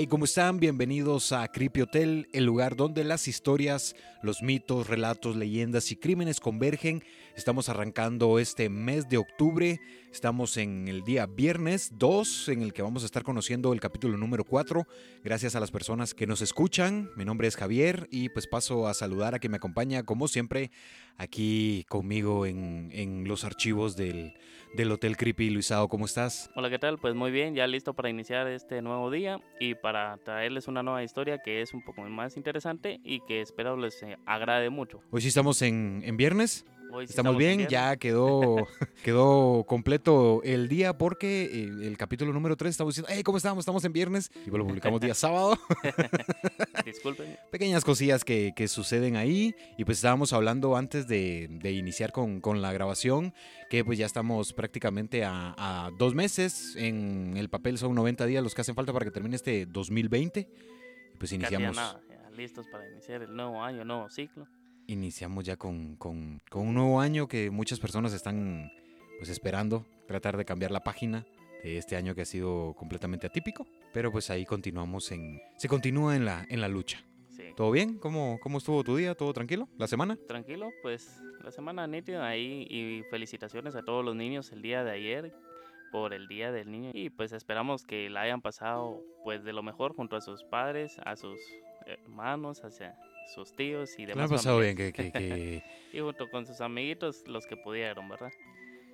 Hey, ¿cómo están? Bienvenidos a Creepy Hotel, el lugar donde las historias, los mitos, relatos, leyendas y crímenes convergen. Estamos arrancando este mes de octubre. Estamos en el día viernes 2, en el que vamos a estar conociendo el capítulo número 4. Gracias a las personas que nos escuchan. Mi nombre es Javier y pues paso a saludar a quien me acompaña, como siempre, aquí conmigo en, en los archivos del, del Hotel Creepy. Luisado, ¿cómo estás? Hola, ¿qué tal? Pues muy bien, ya listo para iniciar este nuevo día y para traerles una nueva historia que es un poco más interesante y que espero les eh, agrade mucho. Hoy sí estamos en, en viernes. Hoy sí Estamos en bien, ya quedó, quedó completo el día porque eh, el capítulo número 3 estamos diciendo, hey, ¿cómo estamos? Estamos en viernes y lo publicamos día sábado. Disculpen. Pequeñas cosillas que, que suceden ahí y pues estábamos hablando antes de, de iniciar con, con la grabación que pues ya estamos prácticamente a, a dos meses. En el papel son 90 días los que hacen falta para que termine este 2020. Y pues Casi iniciamos, nada, ya listos para iniciar el nuevo año, nuevo ciclo. Iniciamos ya con, con- con un nuevo año que muchas personas están pues esperando tratar de cambiar la página de este año que ha sido completamente atípico. Pero pues ahí continuamos en... Se continúa en la, en la lucha. Sí. ¿Todo bien? ¿Cómo, ¿Cómo estuvo tu día? ¿Todo tranquilo? ¿La semana? Tranquilo, pues la semana nítida ahí y felicitaciones a todos los niños el día de ayer por el Día del Niño y pues esperamos que la hayan pasado pues de lo mejor junto a sus padres, a sus hermanos, hacia sus tíos y ¿Qué le ha demás pasado bien? Que, que, que- y junto con sus amiguitos los que pudieron, ¿verdad?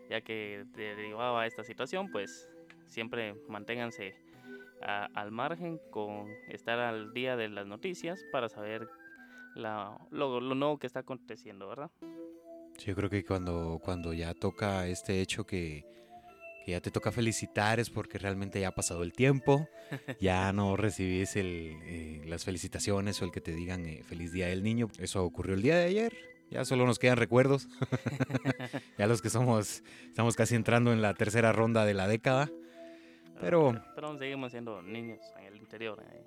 Ya que derivaba esta situación, pues siempre manténganse a- al margen con estar al día de las noticias para saber la- lo, lo nuevo que está aconteciendo, ¿verdad? Sí, yo creo que cuando, cuando ya toca este hecho que, ya te toca felicitar es porque realmente ya ha pasado el tiempo, ya no recibís el, eh, las felicitaciones o el que te digan eh, feliz día del niño. Eso ocurrió el día de ayer, ya solo nos quedan recuerdos. ya los que somos, estamos casi entrando en la tercera ronda de la década, Pero- pero, aún seguimos siendo niños en el interior. ahí.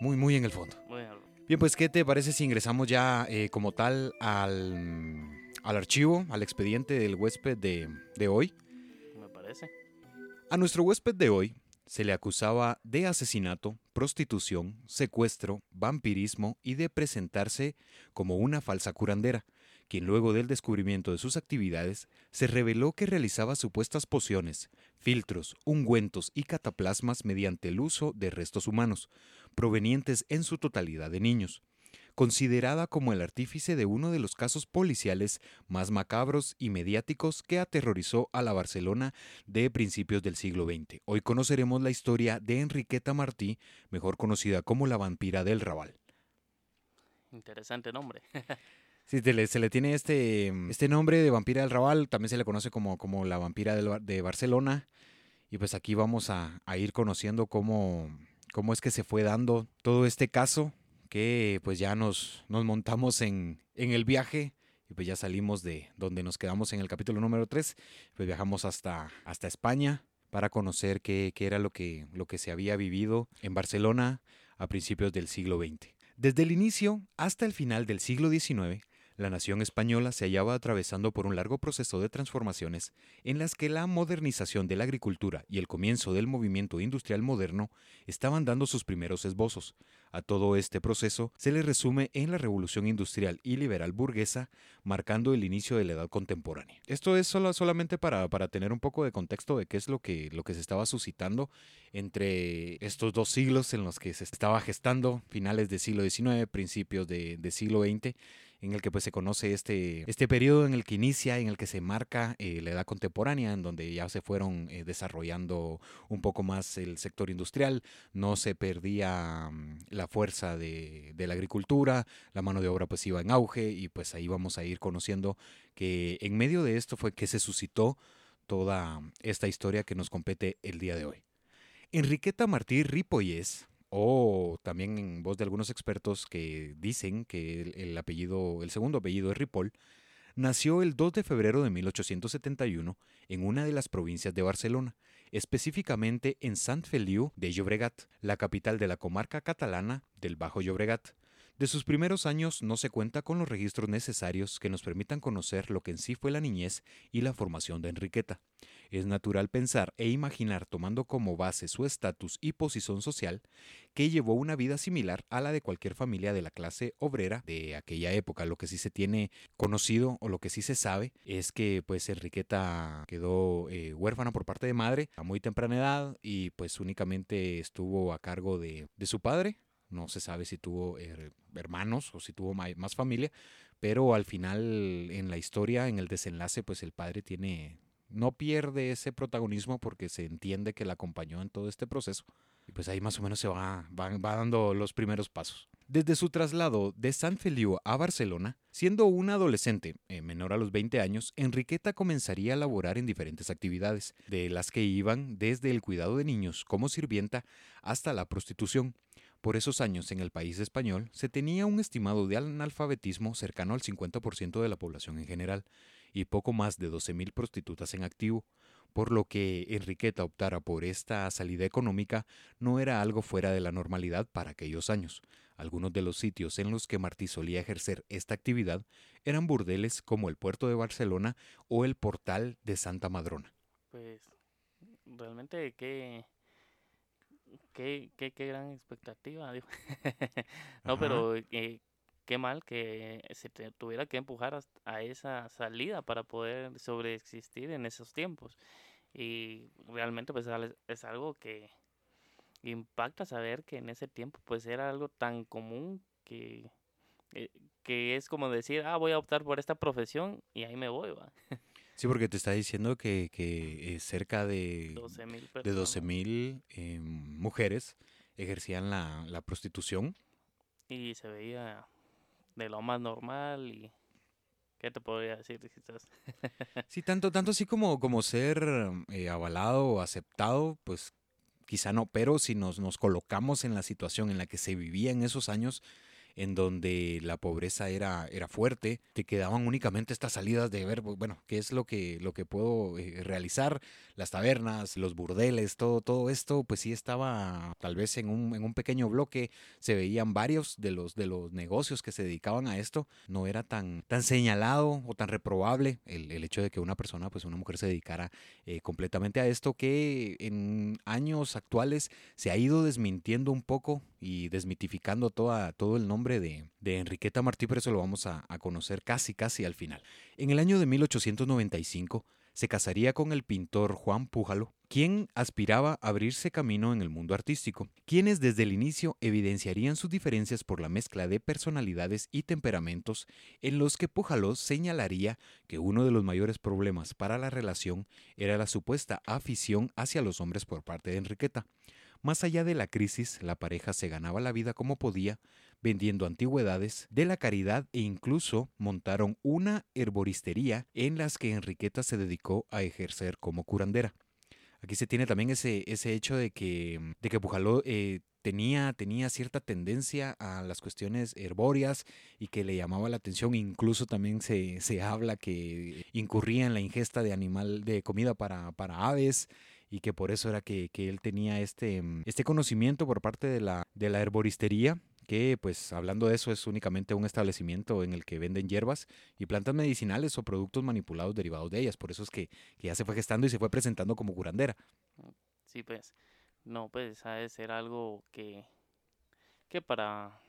muy, muy en el fondo. Muy bien, Bien, pues, ¿qué te parece si ingresamos ya eh, como tal al, al archivo, al expediente del huésped de, de hoy? A nuestro huésped de hoy se le acusaba de asesinato, prostitución, secuestro, vampirismo y de presentarse como una falsa curandera, quien luego del descubrimiento de sus actividades se reveló que realizaba supuestas pociones, filtros, ungüentos y cataplasmas mediante el uso de restos humanos, provenientes en su totalidad de niños considerada como el artífice de uno de los casos policiales más macabros y mediáticos que aterrorizó a la Barcelona de principios del siglo XX. Hoy conoceremos la historia de Enriqueta Martí, mejor conocida como la vampira del Raval. Interesante nombre. Sí, le- se le tiene este, este nombre de vampira del Raval, también se le conoce como, como la vampira del de Barcelona. Y pues aquí vamos a, a ir conociendo cómo, cómo es que se fue dando todo este caso, que pues ya nos, nos montamos en, en el viaje y pues ya salimos de donde nos quedamos en el capítulo número 3, pues viajamos hasta, hasta España para conocer qué, qué era lo que, lo que se había vivido en Barcelona a principios del siglo XX. Desde el inicio hasta el final del siglo XIX, la nación española se hallaba atravesando por un largo proceso de transformaciones en las que la modernización de la agricultura y el comienzo del movimiento industrial moderno estaban dando sus primeros esbozos. A todo este proceso se le resume en la revolución industrial y liberal burguesa, marcando el inicio de la edad contemporánea. Esto es solo, solamente para, para tener un poco de contexto de qué es lo que, lo que se estaba suscitando entre estos dos siglos en los que se estaba gestando, finales del siglo XIX, principios de, del siglo XX en el que pues se conoce este, este periodo en el que inicia, en el que se marca eh, la edad contemporánea, en donde ya se fueron eh, desarrollando un poco más el sector industrial, no se perdía mm, la fuerza de, de la agricultura, la mano de obra pues iba en auge y pues ahí vamos a ir conociendo que en medio de esto fue que se suscitó toda esta historia que nos compete el día de hoy. Enriqueta Martí Ripollés, o también en voz de algunos expertos que dicen que el, el apellido, el segundo apellido es Ripoll, nació el 2 de febrero de 1871 en una de las provincias de Barcelona, específicamente en Sant Feliu de Llobregat, la capital de la comarca catalana del Bajo Llobregat. De sus primeros años no se cuenta con los registros necesarios que nos permitan conocer lo que en sí fue la niñez y la formación de Enriqueta. Es natural pensar e imaginar, tomando como base su estatus y posición social, que llevó una vida similar a la de cualquier familia de la clase obrera de aquella época. Lo que sí se tiene conocido o lo que sí se sabe es que pues Enriqueta quedó eh, huérfana por parte de madre a muy temprana edad y pues únicamente estuvo a cargo de, de su padre, no se sabe si tuvo hermanos o si tuvo más familia, pero al final en la historia, en el desenlace, pues el padre tiene, no pierde ese protagonismo porque se entiende que la acompañó en todo este proceso. Y pues ahí más o menos se va, va, dando los primeros pasos. Desde su traslado de San Feliu a Barcelona, siendo una adolescente eh, menor a los 20 años, Enriqueta comenzaría a laborar en diferentes actividades, de las que iban desde el cuidado de niños como sirvienta hasta la prostitución. Por esos años en el país español se tenía un estimado de analfabetismo cercano al 50% de la población en general y poco más de 12.000 prostitutas en activo, por lo que Enriqueta optara por esta salida económica no era algo fuera de la normalidad para aquellos años. Algunos de los sitios en los que Martí solía ejercer esta actividad eran burdeles como el puerto de Barcelona o el portal de Santa Madrona. Pues realmente qué, qué, qué, qué gran expectativa. no, pero eh, qué mal que se tuviera que empujar a esa salida para poder sobreexistir en esos tiempos. Y realmente pues es algo que impacta saber que en ese tiempo pues era algo tan común que, eh, que es como decir, ah, voy a optar por esta profesión y ahí me voy, va. Sí, porque te está diciendo que, que eh, cerca de 12 mil eh, mujeres ejercían la, la, prostitución. Y se veía de lo más normal y... ¿Qué te podría decir? sí, tanto, tanto así como, como ser eh, avalado o aceptado, pues quizá no, pero si nos, nos colocamos en la situación en la que se vivía en esos años, en donde la pobreza era, era fuerte, te quedaban únicamente estas salidas de ver, bueno, qué es lo que, lo que puedo eh, realizar, las tabernas, los burdeles, todo, todo esto, pues sí estaba tal vez en un, en un pequeño bloque, se veían varios de los, de los negocios que se dedicaban a esto, no era tan, tan señalado o tan reprobable el, el hecho de que una persona, pues una mujer se dedicara eh, completamente a esto, que en años actuales se ha ido desmintiendo un poco y desmitificando toda, todo el nombre de, de Enriqueta Martí, pero eso lo vamos a, a conocer casi, casi al final. En el año de 1895 se casaría con el pintor Juan Pújalo, quien aspiraba a abrirse camino en el mundo artístico, quienes desde el inicio evidenciarían sus diferencias por la mezcla de personalidades y temperamentos, en los que Pújalo señalaría que uno de los mayores problemas para la relación era la supuesta afición hacia los hombres por parte de Enriqueta. Más allá de la crisis, la pareja se ganaba la vida como podía, vendiendo antigüedades de la caridad e incluso montaron una herboristería en las que Enriqueta se dedicó a ejercer como curandera. Aquí se tiene también ese, ese hecho de que, de que Pujaló eh, tenía, tenía cierta tendencia a las cuestiones herbóreas y que le llamaba la atención. Incluso también se, se habla que incurría en la ingesta de animal, de comida para, para aves y que por eso era que, que, él tenía este, este conocimiento por parte de la, de la herboristería que pues hablando de eso es únicamente un establecimiento en el que venden hierbas y plantas medicinales o productos manipulados derivados de ellas. Por eso es que, ya se fue gestando y se fue presentando como curandera. Sí, pues, no, pues ha de ser algo que, que para,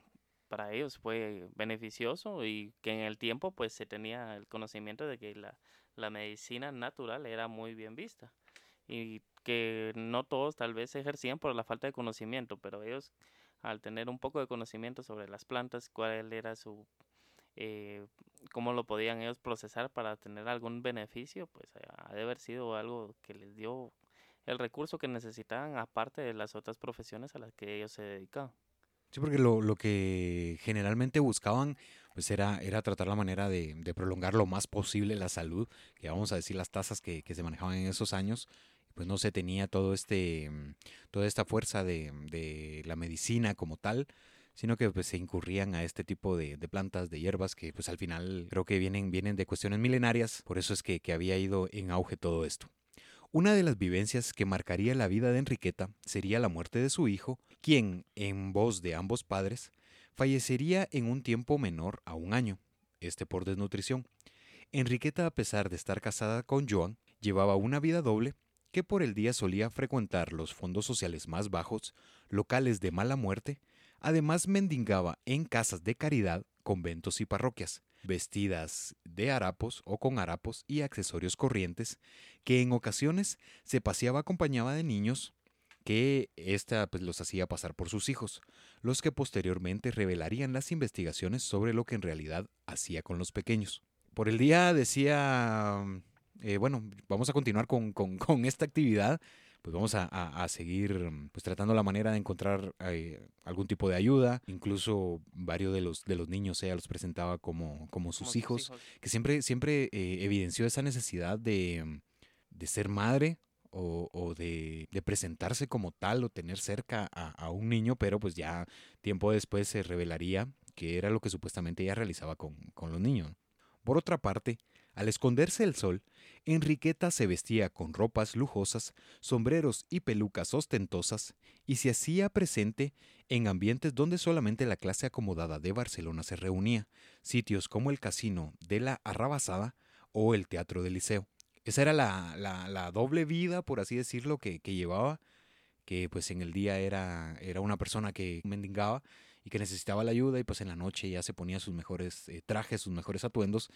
para ellos fue beneficioso y que en el tiempo pues se tenía el conocimiento de que la, la medicina natural era muy bien vista y que no todos tal vez ejercían por la falta de conocimiento, pero ellos al tener un poco de conocimiento sobre las plantas, cuál era su, eh, cómo lo podían ellos procesar para tener algún beneficio, pues ha de haber sido algo que les dio el recurso que necesitaban aparte de las otras profesiones a las que ellos se dedicaban. Sí, porque lo, lo que generalmente buscaban pues era, era tratar la manera de, de, prolongar lo más posible la salud, que vamos a decir las tasas que, que se manejaban en esos años, pues no se tenía todo este, mm, toda esta fuerza de, de la medicina como tal, sino que pues se incurrían a este tipo de, de, plantas, de hierbas, que pues al final creo que vienen, vienen de cuestiones milenarias, por eso es que, que había ido en auge todo esto. Una de las vivencias que marcaría la vida de Enriqueta sería la muerte de su hijo, quien, en voz de ambos padres, fallecería en un tiempo menor a un año, este por desnutrición. Enriqueta, a pesar de estar casada con Joan, llevaba una vida doble que por el día solía frecuentar los fondos sociales más bajos, locales de mala muerte, además mendigaba en casas de caridad, conventos y parroquias, vestidas de harapos o con harapos y accesorios corrientes, que en ocasiones se paseaba acompañada de niños que ésta pues, los hacía pasar por sus hijos, los que posteriormente revelarían las investigaciones sobre lo que en realidad hacía con los pequeños. Por el día decía, eh, bueno, vamos a continuar con, con, con esta actividad, pues vamos a, a, a, seguir pues tratando la manera de encontrar eh, algún tipo de ayuda. Incluso varios de los, de los niños ella los presentaba como, como sus, como hijos, sus hijos, que siempre, siempre eh, evidenció esa necesidad de, de ser madre o, o de, de, presentarse como tal o tener cerca a, a, un niño, pero pues ya tiempo después se revelaría que era lo que supuestamente ella realizaba con, con los niños. Por otra parte, al esconderse el sol, Enriqueta se vestía con ropas lujosas, sombreros y pelucas ostentosas y se hacía presente en ambientes donde solamente la clase acomodada de Barcelona se reunía, sitios como el Casino de la Arrabasada o el Teatro del Liceo. Esa era la, doble vida, por así decirlo, que, que, llevaba, que pues en el día era, era una persona que mendigaba y que necesitaba la ayuda y pues en la noche ya se ponía sus mejores eh, trajes, sus mejores atuendos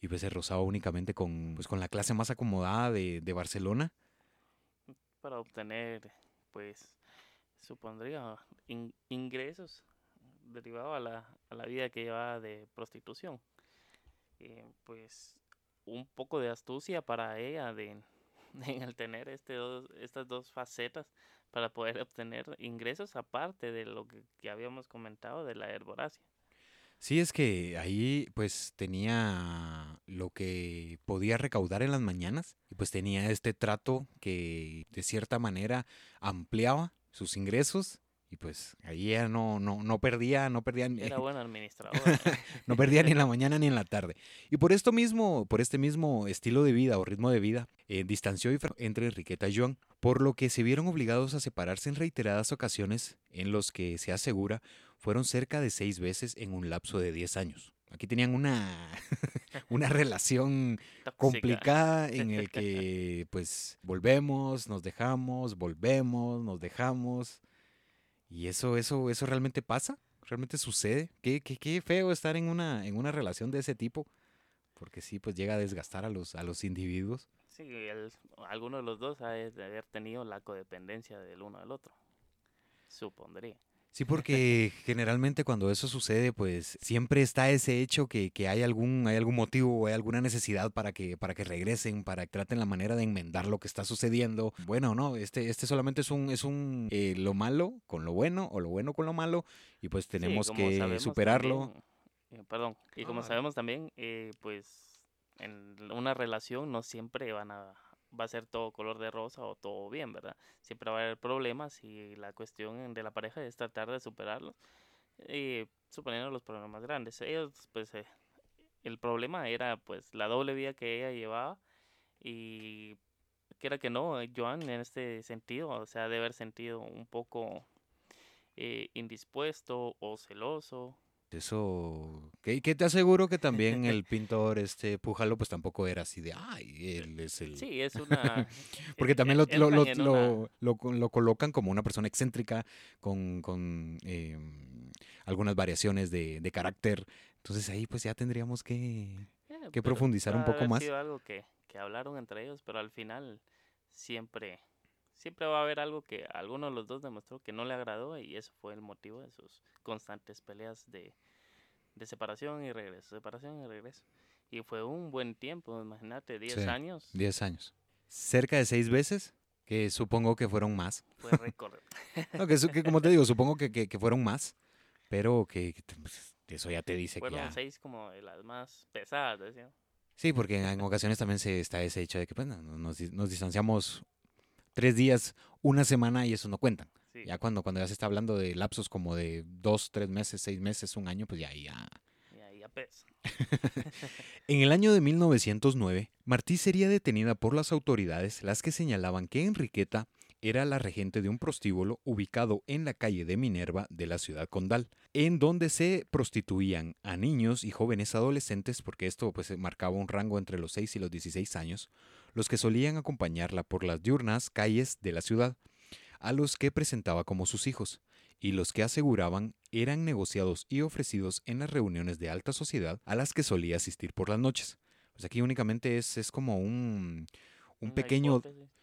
y pues se rozaba únicamente con, pues, con la clase más acomodada de, de Barcelona. Para obtener, pues, supondría in, ingresos derivados a la, a la vida que llevaba de prostitución. Eh, pues un poco de astucia para ella de, en el tener este dos, estas dos facetas para poder obtener ingresos aparte de lo que, que habíamos comentado de la herboracia. Sí, es que ahí pues tenía lo que podía recaudar en las mañanas y pues tenía este trato que de cierta manera ampliaba sus ingresos y pues ahí ya no, no, no perdía, no perdía Era buen administrador. no perdía ni en la mañana ni en la tarde. Y por esto mismo, por este mismo estilo de vida o ritmo de vida, eh, distanció entre Enriqueta y Joan, por lo que se vieron obligados a separarse en reiteradas ocasiones en los que se asegura fueron cerca de seis veces en un lapso de 10 años. Aquí tenían una, una relación complicada en el que pues volvemos, nos dejamos, volvemos, nos dejamos. Y eso, eso, eso realmente pasa, realmente sucede. Qué, qué, qué feo estar en una, en una relación de ese tipo. Porque sí, pues llega a desgastar a los, a los individuos. Sí, el, alguno de los dos ha de haber tenido la codependencia del uno del otro. Supondría. Sí, porque generalmente cuando eso sucede, pues siempre está ese hecho que, que, hay algún, hay algún motivo o hay alguna necesidad para que, para que regresen, para que traten la manera de enmendar lo que está sucediendo. Bueno, no, este, este solamente es un, es un eh, lo malo con lo bueno o lo bueno con lo malo, y pues tenemos sí, que superarlo. También, eh, perdón, y como ah. sabemos también, eh, pues en una relación no siempre van a va a ser todo color de rosa o todo bien, ¿verdad? Siempre va a haber problemas y la cuestión de la pareja es tratar de superarlos, y suponiendo los problemas grandes. Ellos, pues, eh, el problema era, pues, la doble vida que ella llevaba y que era que no, Joan en este sentido, o sea, de haber sentido un poco eh, indispuesto o celoso eso, que, que, te aseguro que también el pintor este Pujalo pues tampoco era así de, ay, él es el... Sí, es una... Porque también lo, lo, lo, lo, lo, colocan como una persona excéntrica con, con eh, algunas variaciones de, de, carácter. Entonces ahí pues ya tendríamos que, eh, que profundizar un poco más. Sido algo que, que hablaron entre ellos, pero al final siempre siempre va a haber algo que a alguno de los dos demostró que no le agradó y eso fue el motivo de sus constantes peleas de, de separación y regreso, separación y regreso. Y fue un buen tiempo, imagínate, 10 sí, años. 10 años. Cerca de 6 veces, que supongo que fueron más. Fue récord. no, que, que, como te digo, supongo que, que, que fueron más, pero que, pues, eso ya te dice fueron que ya... seis como de las más pesadas, decía. Sí, porque en ocasiones también se está ese hecho de que pues, nos, nos distanciamos tres días, una semana y eso no cuentan. Sí. Ya cuando, cuando ya se está hablando de lapsos como de dos, tres meses, seis meses, un año, pues ya, ya. Ya, ya pesa. en el año de 1909, Martí sería detenida por las autoridades, las que señalaban que Enriqueta era la regente de un prostíbulo ubicado en la calle de Minerva de la ciudad condal, en donde se prostituían a niños y jóvenes adolescentes, porque esto pues marcaba un rango entre los 6 y los 16 años, los que solían acompañarla por las diurnas calles de la ciudad, a los que presentaba como sus hijos, y los que aseguraban eran negociados y ofrecidos en las reuniones de alta sociedad a las que solía asistir por las noches. Pues aquí únicamente es, es como un, un pequeño... hipótesis.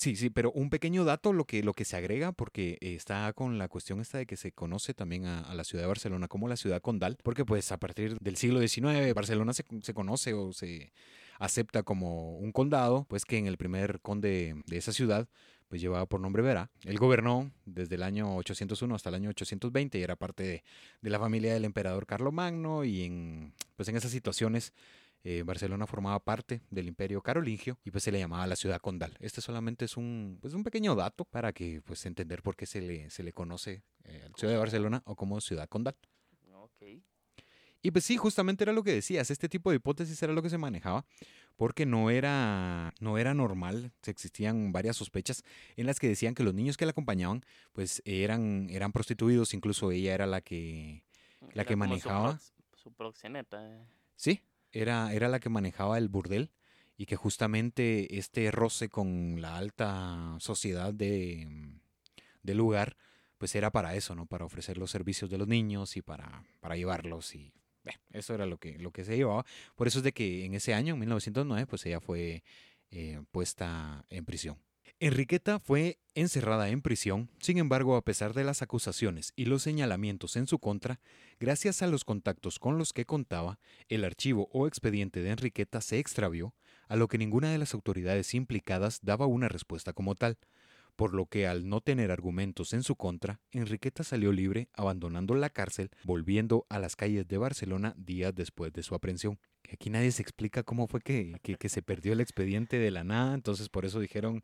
Sí, sí, pero un pequeño dato lo que, lo que se agrega, porque está con la cuestión esta de que se conoce también a, a la ciudad de Barcelona como la ciudad condal, porque pues a partir del siglo XIX Barcelona se, se conoce o se acepta como un condado, pues que en el primer conde de esa ciudad pues llevaba por nombre Vera. Él gobernó desde el año 801 hasta el año 820 y era parte de, de la familia del emperador Carlomagno y en, pues en esas situaciones eh, Barcelona formaba parte del imperio carolingio y pues se le llamaba la ciudad condal. Este solamente es un, pues un pequeño dato para que pues entender por qué se le, se le conoce eh, la ciudad de Barcelona o como ciudad condal. Ok. Y pues sí, justamente era lo que decías, este tipo de hipótesis era lo que se manejaba, porque no era, no era normal, existían varias sospechas en las que decían que los niños que la acompañaban, pues eran, eran prostituidos, incluso ella era la que, La Era que su manejaba. prox- Su, proxeneta. eh. sí, era, era la que manejaba el burdel, y que justamente este roce con la alta sociedad de, del lugar, pues era para eso, ¿no? Para ofrecer los servicios de los niños y para, para llevarlos y eso era lo que, lo que se llevaba. Por eso es de que en ese año, en 1909, pues ella fue eh, puesta en prisión. Enriqueta fue encerrada en prisión, sin embargo, a pesar de las acusaciones y los señalamientos en su contra, gracias a los contactos con los que contaba, el archivo o expediente de Enriqueta se extravió, a lo que ninguna de las autoridades implicadas daba una respuesta como tal, por lo que al no tener argumentos en su contra, Enriqueta salió libre, abandonando la cárcel, volviendo a las calles de Barcelona días después de su aprehensión. Aquí nadie se explica cómo fue que- que se perdió el expediente de la nada, entonces por eso dijeron,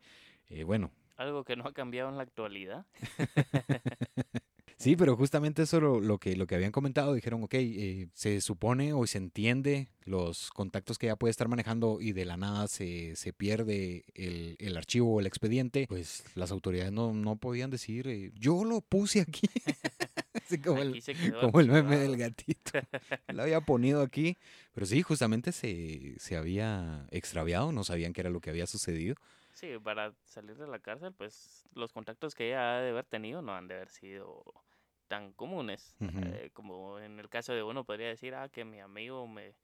eh, bueno, Algo que no ha cambiado en la actualidad. Sí, pero justamente eso lo, lo que, lo que habían comentado, dijeron, ok, eh, se supone o se entiende los contactos que ya puede estar manejando y de la nada se, se pierde el, el archivo o el expediente, pues las autoridades no, no podían decir, eh, yo lo puse aquí. Así como el, Aquí se quedó como el meme del gatito. Lo había ponido aquí. Pero sí, justamente se, se había extraviado, no sabían qué era lo que había sucedido. Sí, para salir de la cárcel, pues los contactos que ella ha de haber tenido no han de haber sido tan comunes. Eh, como en el caso de uno podría decir, ah, que mi amigo me,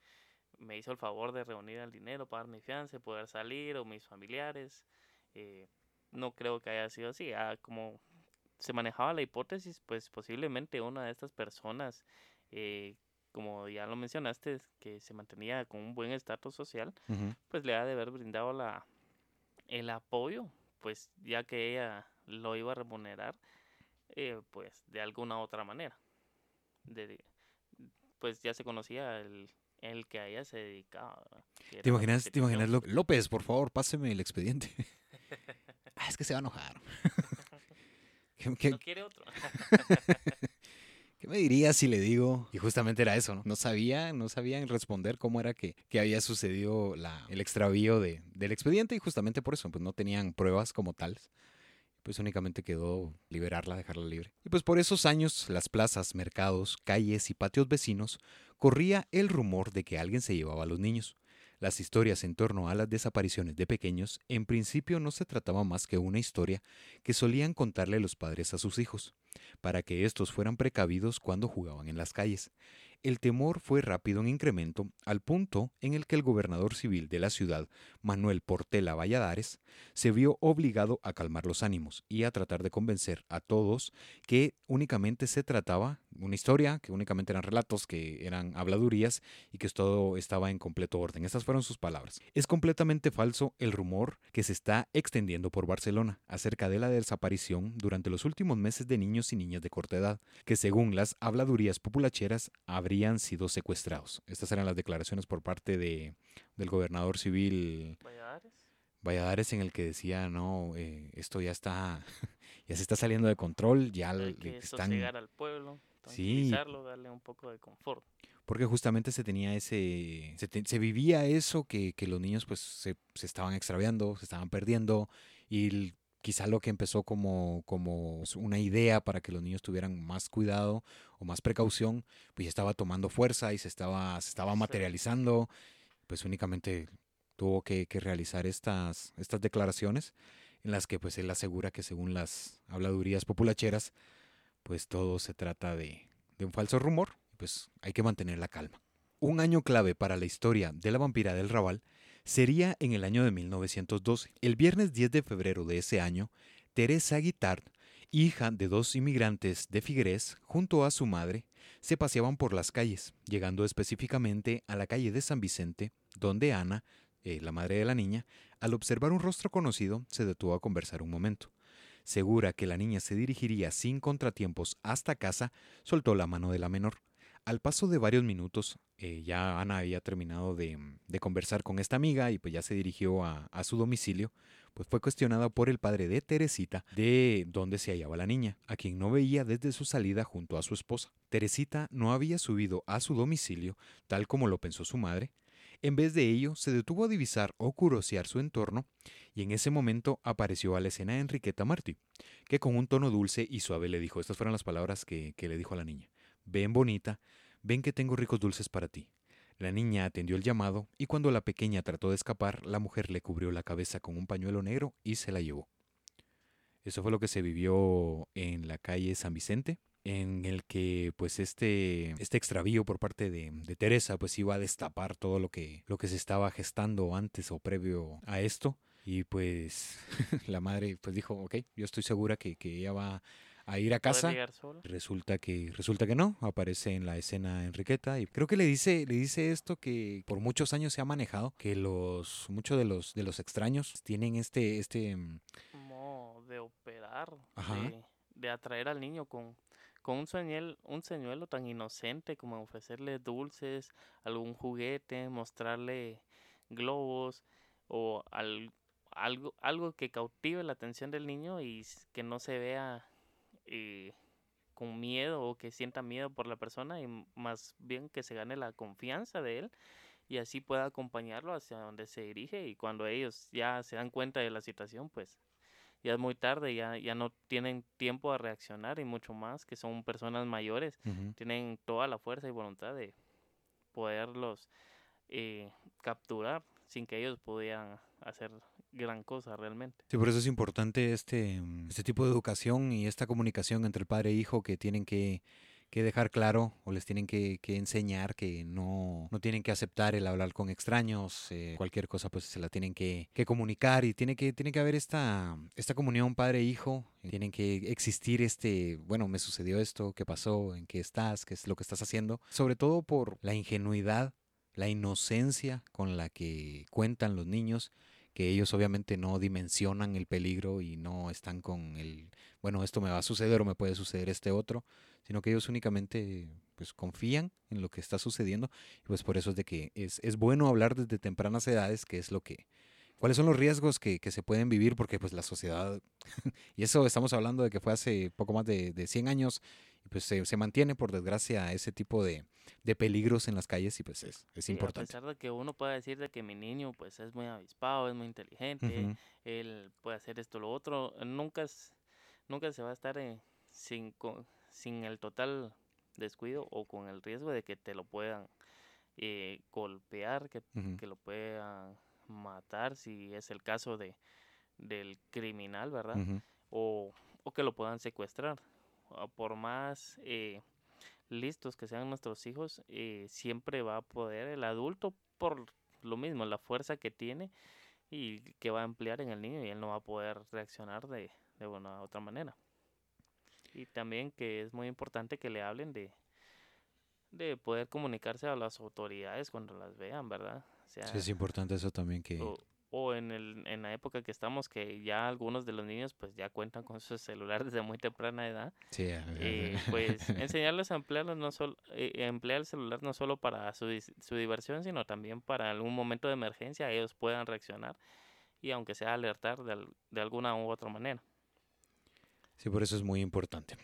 me hizo el favor de reunir el dinero para dar mi fianza, poder salir, o mis familiares. Eh, no creo que haya sido así. Ah, como se manejaba la hipótesis, pues posiblemente una de estas personas, eh, como ya lo mencionaste, que se mantenía con un buen estatus social, pues le ha de haber brindado la, el apoyo, pues ya que ella lo iba a remunerar, eh, pues de alguna otra manera. De- pues ya se conocía el, el que a ella se dedicaba. ¿Te imaginas, te imaginas López, por favor, páseme el expediente. Ah, es que se va a enojar. ¿Qué, qué- ¿No quiere otro? Qué me diría si le digo? Y justamente era eso, ¿no? No sabía, no sabían responder cómo era que, que había sucedido la, el extravío de, del expediente y justamente por eso, pues no tenían pruebas como tales. Pues únicamente quedó liberarla, dejarla libre. Y pues por esos años, las plazas, mercados, calles y patios vecinos corría el rumor de que alguien se llevaba a los niños. Las historias en torno a las desapariciones de pequeños en principio no se trataba más que una historia que solían contarle los padres a sus hijos, para que éstos fueran precavidos cuando jugaban en las calles. El temor fue rápido en incremento al punto en el que el gobernador civil de la ciudad, Manuel Portela Valladares, se vio obligado a calmar los ánimos y a tratar de convencer a todos que únicamente se trataba una historia, que únicamente eran relatos, que eran habladurías y que todo estaba en completo orden. Estas fueron sus palabras. Es completamente falso el rumor que se está extendiendo por Barcelona acerca de la desaparición durante los últimos meses de niños y niñas de corta edad, que según las habladurías populacheras habrían sido secuestrados. Estas eran las declaraciones por parte de, del gobernador civil Valladares. Valladares en el que decía, no, eh, esto ya está, ya se está saliendo de control, ya Hay l- que están... sosegar al pueblo, Sí. tranquilizarlo, darle un poco de confort. Porque justamente se tenía ese, se, te- se vivía eso que, que los niños pues se, se estaban extraviando, se estaban perdiendo y l- quizá lo que empezó como, como una idea para que los niños tuvieran más cuidado o más precaución, pues ya estaba tomando fuerza y se estaba, se estaba materializando, pues únicamente tuvo que, realizar estas, estas declaraciones en las que pues él asegura que según las habladurías populacheras, pues todo se trata de, de un falso rumor, pues hay que mantener la calma. Un año clave para la historia de la vampira del Raval sería en el año de 1912. El viernes 10 de febrero de ese año, Teresa Guitard, hija de dos inmigrantes de Figueres, junto a su madre, se paseaban por las calles, llegando específicamente a la calle de San Vicente, donde Ana, eh, la madre de la niña, al observar un rostro conocido, se detuvo a conversar un momento. Segura que la niña se dirigiría sin contratiempos hasta casa, soltó la mano de la menor. Al paso de varios minutos, eh, ya Ana había terminado de, conversar con esta amiga y pues ya se dirigió a, su domicilio, pues fue cuestionada por el padre de Teresita de dónde se hallaba la niña, a quien no veía desde su salida junto a su esposa. Teresita no había subido a su domicilio, tal como lo pensó su madre. En vez de ello, se detuvo a divisar o curosear su entorno, y en ese momento apareció a la escena Enriqueta Martí, que con un tono dulce y suave le dijo, estas fueron las palabras que le dijo a la niña. Ven bonita, ven que tengo ricos dulces para ti. La niña atendió el llamado y cuando la pequeña trató de escapar, la mujer le cubrió la cabeza con un pañuelo negro y se la llevó. Eso fue lo que se vivió en la calle San Vicente, en el que pues este, este extravío por parte de, de, Teresa pues iba a destapar todo lo que, lo que se estaba gestando antes o previo a esto. Y pues la madre pues dijo, ok, yo estoy segura que, que ella va a ir a casa. Resulta que resulta que no, aparece en la escena Enriqueta y creo que le dice le dice esto que por muchos años se ha manejado que los muchos de los de los extraños tienen este este mm, como de operar, de, atraer al niño con con un señuelo, un señuelo tan inocente como ofrecerle dulces, algún juguete, mostrarle globos o algo, algo que cautive la atención del niño y que no se vea eh, con miedo o que sienta miedo por la persona y más bien que se gane la confianza de él y así pueda acompañarlo hacia donde se dirige y cuando ellos ya se dan cuenta de la situación pues ya es muy tarde, ya, ya no tienen tiempo a reaccionar y mucho más que son personas mayores, tienen toda la fuerza y voluntad de poderlos eh, capturar sin que ellos pudieran hacer gran cosa realmente. Sí, por eso es importante este, este tipo de educación y esta comunicación entre el padre e hijo que tienen que, dejar claro o les tienen que, enseñar que no, no, tienen que aceptar el hablar con extraños, eh, cualquier cosa pues se la tienen que, comunicar y tiene que, tiene que haber esta, esta comunión padre-hijo, e tienen que existir este, bueno, me sucedió esto, qué pasó, en qué estás, qué es lo que estás haciendo, sobre todo por la ingenuidad la inocencia con la que cuentan los niños, que ellos obviamente no dimensionan el peligro y no están con el, bueno, esto me va a suceder o me puede suceder este otro, sino que ellos únicamente pues confían en lo que está sucediendo y pues por eso es de que es, es bueno hablar desde tempranas edades, que es lo que, cuáles son los riesgos que, que, se pueden vivir, porque pues la sociedad, y eso estamos hablando de que fue hace poco más de, de 100 años, y pues se, se, mantiene por desgracia ese tipo de, de, peligros en las calles y pues es, es importante. A pesar de que uno pueda decir de que mi niño pues es muy avispado, es muy inteligente, él puede hacer esto o lo otro, nunca, nunca se va a estar sin, sin el total descuido o con el riesgo de que te lo puedan eh, golpear, que, que lo puedan matar si es el caso de del criminal, ¿verdad? o, o, que lo puedan secuestrar por más eh, listos que sean nuestros hijos, eh, siempre va a poder el adulto por lo mismo, la fuerza que tiene y que va a emplear en el niño y él no va a poder reaccionar de, de una otra manera. Y también que es muy importante que le hablen de, de poder comunicarse a las autoridades cuando las vean, ¿verdad? sí, es importante eso también que o en, el, en la época que estamos, que ya algunos de los niños pues ya cuentan con su celular desde muy temprana edad. Sí, eh, pues enseñarles a emplearlos no solo, eh, emplear el celular no solo para su, su diversión, sino también para algún momento de emergencia ellos puedan reaccionar y aunque sea alertar de, de alguna u otra manera. Sí, por eso es muy importante.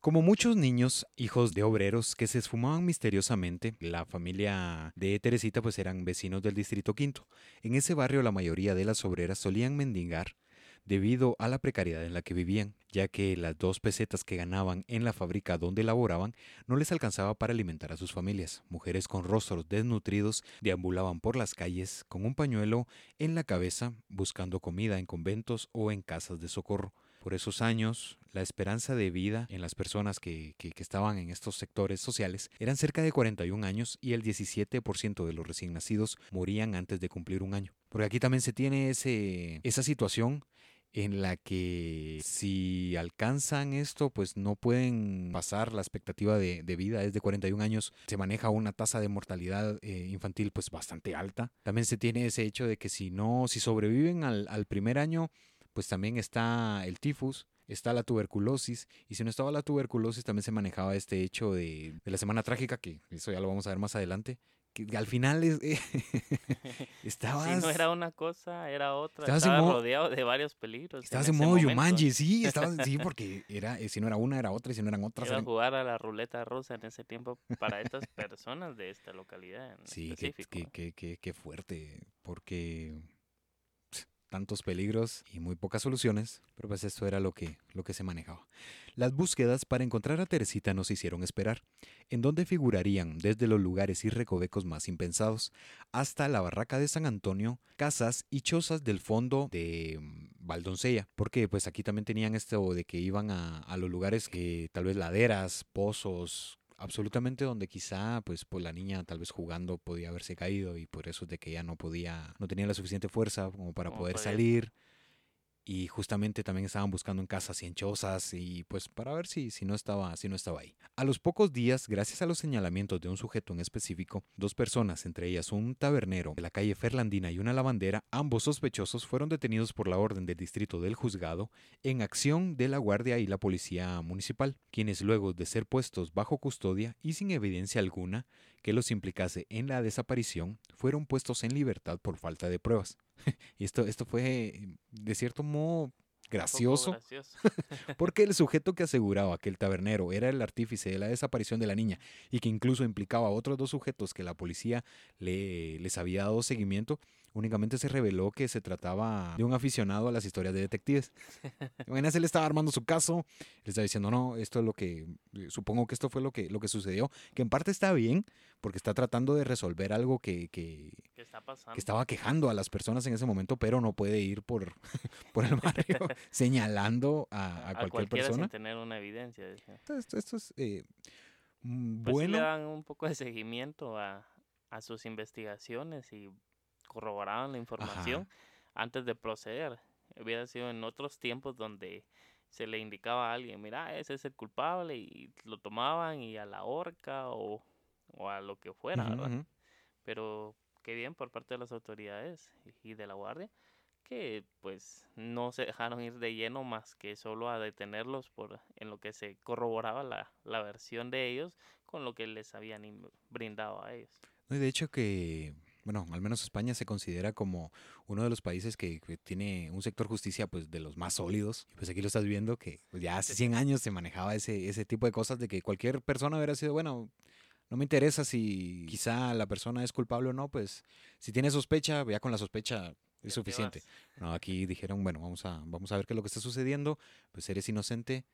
Como muchos niños, hijos de obreros que se esfumaban misteriosamente, la familia de Teresita pues eran vecinos del distrito quinto. En ese barrio la mayoría de las obreras solían mendigar debido a la precariedad en la que vivían, ya que las dos pesetas que ganaban en la fábrica donde laboraban no les alcanzaba para alimentar a sus familias. Mujeres con rostros desnutridos deambulaban por las calles con un pañuelo en la cabeza buscando comida en conventos o en casas de socorro. Por esos años, la esperanza de vida en las personas que, estaban en estos sectores sociales eran cerca de 41 años y el 17% de los recién nacidos morían antes de cumplir un año. Porque aquí también se tiene esa situación en la que si alcanzan esto, pues no pueden pasar la expectativa de, vida, es de 41 años, se maneja una tasa de mortalidad eh, infantil pues bastante alta. También se tiene ese hecho de que si no, si sobreviven al primer año, pues también está el tifus, está la tuberculosis, y si no estaba la tuberculosis también se manejaba este hecho de, la semana trágica, que eso ya lo vamos a ver más adelante, que al final es, eh, estabas... Si no era una cosa, era otra. Estaba rodeado de varios peligros. Estabas en, modo Yumanji, sí, estabas, sí, porque era, eh, si no era una, era otra, y si no eran otras. Era jugar a la ruleta rusa en ese tiempo para estas personas de esta localidad. sí, qué fuerte, porque tantos peligros y muy pocas soluciones, pero pues esto era lo que, lo que se manejaba. Las búsquedas para encontrar a Teresita nos hicieron esperar, en donde figurarían desde los lugares y recovecos más impensados hasta la barraca de San Antonio, casas y chozas del fondo de mm, Valdoncella, porque pues aquí también tenían esto de que iban a, a los lugares que tal vez laderas, pozos, absolutamente donde quizá pues, pues la niña tal vez jugando podía haberse caído y por eso es de que ella no podía, no tenía la suficiente fuerza como para poder salir y justamente también estaban buscando en casas y en chozas y pues para ver si, si, no estaba, si no estaba ahí. A los pocos días, gracias a los señalamientos de un sujeto en específico, dos personas, entre ellas un tabernero de la calle Ferlandina y una lavandera, ambos sospechosos fueron detenidos por la orden del distrito del juzgado en acción de la guardia y la policía municipal, quienes luego de ser puestos bajo custodia y sin evidencia alguna que los implicase en la desaparición, fueron puestos en libertad por falta de pruebas. y esto, esto fue, de cierto modo, gracioso, porque el sujeto que aseguraba que el tabernero era el artífice de la desaparición de la niña y que incluso implicaba a otros dos sujetos que la policía le, les había dado seguimiento, únicamente se reveló que se trataba de un aficionado a las historias de detectives. Imagínense, él estaba armando su caso, le estaba diciendo, no, esto es lo que, eh, supongo que esto fue lo que, lo que sucedió, que en parte está bien, porque está tratando de resolver algo que, que, estaba quejando a las personas en ese momento, pero no puede ir por, por el barrio señalando a, cualquier persona. Sin tener una evidencia. Esto, esto es eh, pues bueno. le dan un poco de seguimiento a, a sus investigaciones y corroboraban la información antes de proceder. Hubiera sido en otros tiempos donde se le indicaba a alguien, mira, ese es el culpable y lo tomaban y a la horca o, a lo que fuera, ¿verdad? Pero qué bien por parte de las autoridades y de la guardia que pues no se dejaron ir de lleno más que solo a detenerlos por en lo que se corroboraba la, la versión de ellos con lo que les habían brindado a ellos. y de hecho que bueno, al menos España se considera como uno de los países que, tiene un sector justicia pues de los más sólidos. Pues aquí lo estás viendo que pues, ya hace 100 años se manejaba ese, ese tipo de cosas de que cualquier persona hubiera sido, bueno, no me interesa si quizá la persona es culpable o no, pues si tiene sospecha, ya con la sospecha es suficiente. No, aquí dijeron, bueno, vamos a, vamos a ver qué es lo que está sucediendo, pues eres inocente,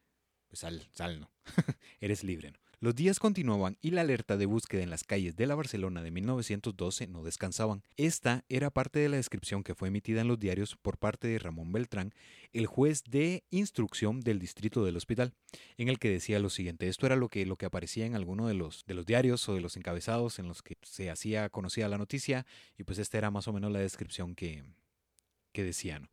pues sal, sal, ¿no? eres libre, ¿no? Los días continuaban y la alerta de búsqueda en las calles de la Barcelona de 1912 no descansaban. Esta era parte de la descripción que fue emitida en los diarios por parte de Ramón Beltrán, el juez de instrucción del distrito del hospital, en el que decía lo siguiente. Esto era lo que, lo que aparecía en alguno de los, de los diarios o de los encabezados en los que se hacía conocida la noticia y pues esta era más o menos la descripción que, que decían.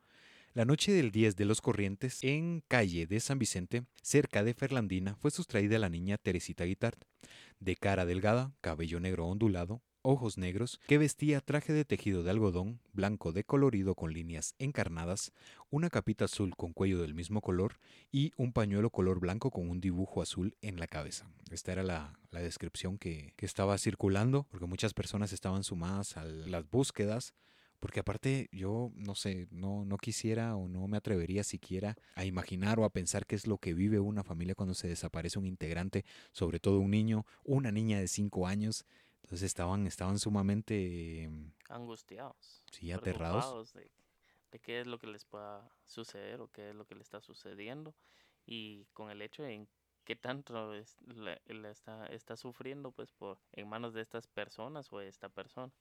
La noche del 10 de los Corrientes, en calle de San Vicente, cerca de Ferlandina, fue sustraída la niña Teresita Guitart, de cara delgada, cabello negro ondulado, ojos negros, que vestía traje de tejido de algodón, blanco de colorido con líneas encarnadas, una capita azul con cuello del mismo color y un pañuelo color blanco con un dibujo azul en la cabeza. Esta era la, descripción que estaba circulando, porque muchas personas estaban sumadas a las búsquedas porque aparte yo no sé, no, no quisiera o no me atrevería siquiera a imaginar o a pensar qué es lo que vive una familia cuando se desaparece un integrante, sobre todo un niño, una niña de cinco años. Entonces estaban, estaban sumamente angustiados. Sí, aterrados. De, de qué es lo que les pueda suceder o qué es lo que le está sucediendo y con el hecho de qué tanto le, está, está sufriendo pues por en manos de estas personas o de esta persona.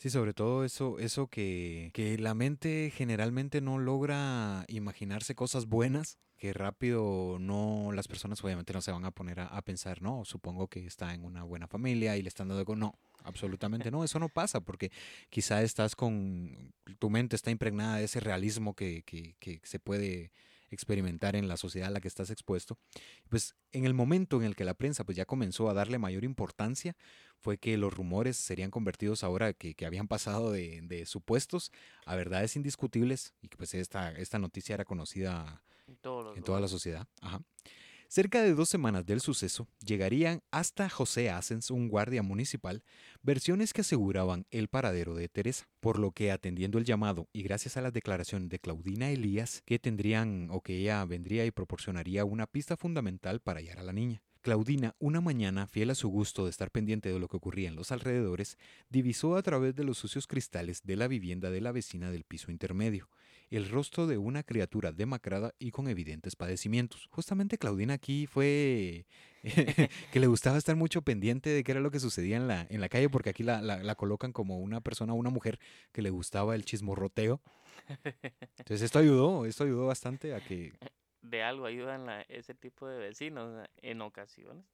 Sí, sobre todo eso, eso que, que la mente generalmente no logra imaginarse cosas buenas, que rápido no, las personas obviamente no se van a poner a, pensar, no, supongo que está en una buena familia y le están dando, no, absolutamente no, eso no pasa porque quizá estás con, tu mente está impregnada de ese realismo que, que, que se puede experimentar en la sociedad a la que estás expuesto. Pues en el momento en el que la prensa pues ya comenzó a darle mayor importancia, fue que los rumores serían convertidos ahora que, habían pasado de, supuestos a verdades indiscutibles y que pues esta, esta noticia era conocida en, toda la sociedad. Ajá. Cerca de dos semanas del suceso, llegarían hasta José Asens, un guardia municipal, versiones que aseguraban el paradero de Teresa, por lo que atendiendo el llamado y gracias a las declaraciones de Claudina Elías, que tendrían o que ella vendría y proporcionaría una pista fundamental para hallar a la niña. Claudina, una mañana, fiel a su gusto de estar pendiente de lo que ocurría en los alrededores, divisó a través de los sucios cristales de la vivienda de la vecina del piso intermedio el rostro de una criatura demacrada y con evidentes padecimientos. Justamente Claudina aquí fue que le gustaba estar mucho pendiente de qué era lo que sucedía en la, en la calle, porque aquí la, la, colocan como una persona, una mujer que le gustaba el chismorroteo. Entonces esto ayudó, esto ayudó bastante a que de algo ayudan ese tipo de vecinos en ocasiones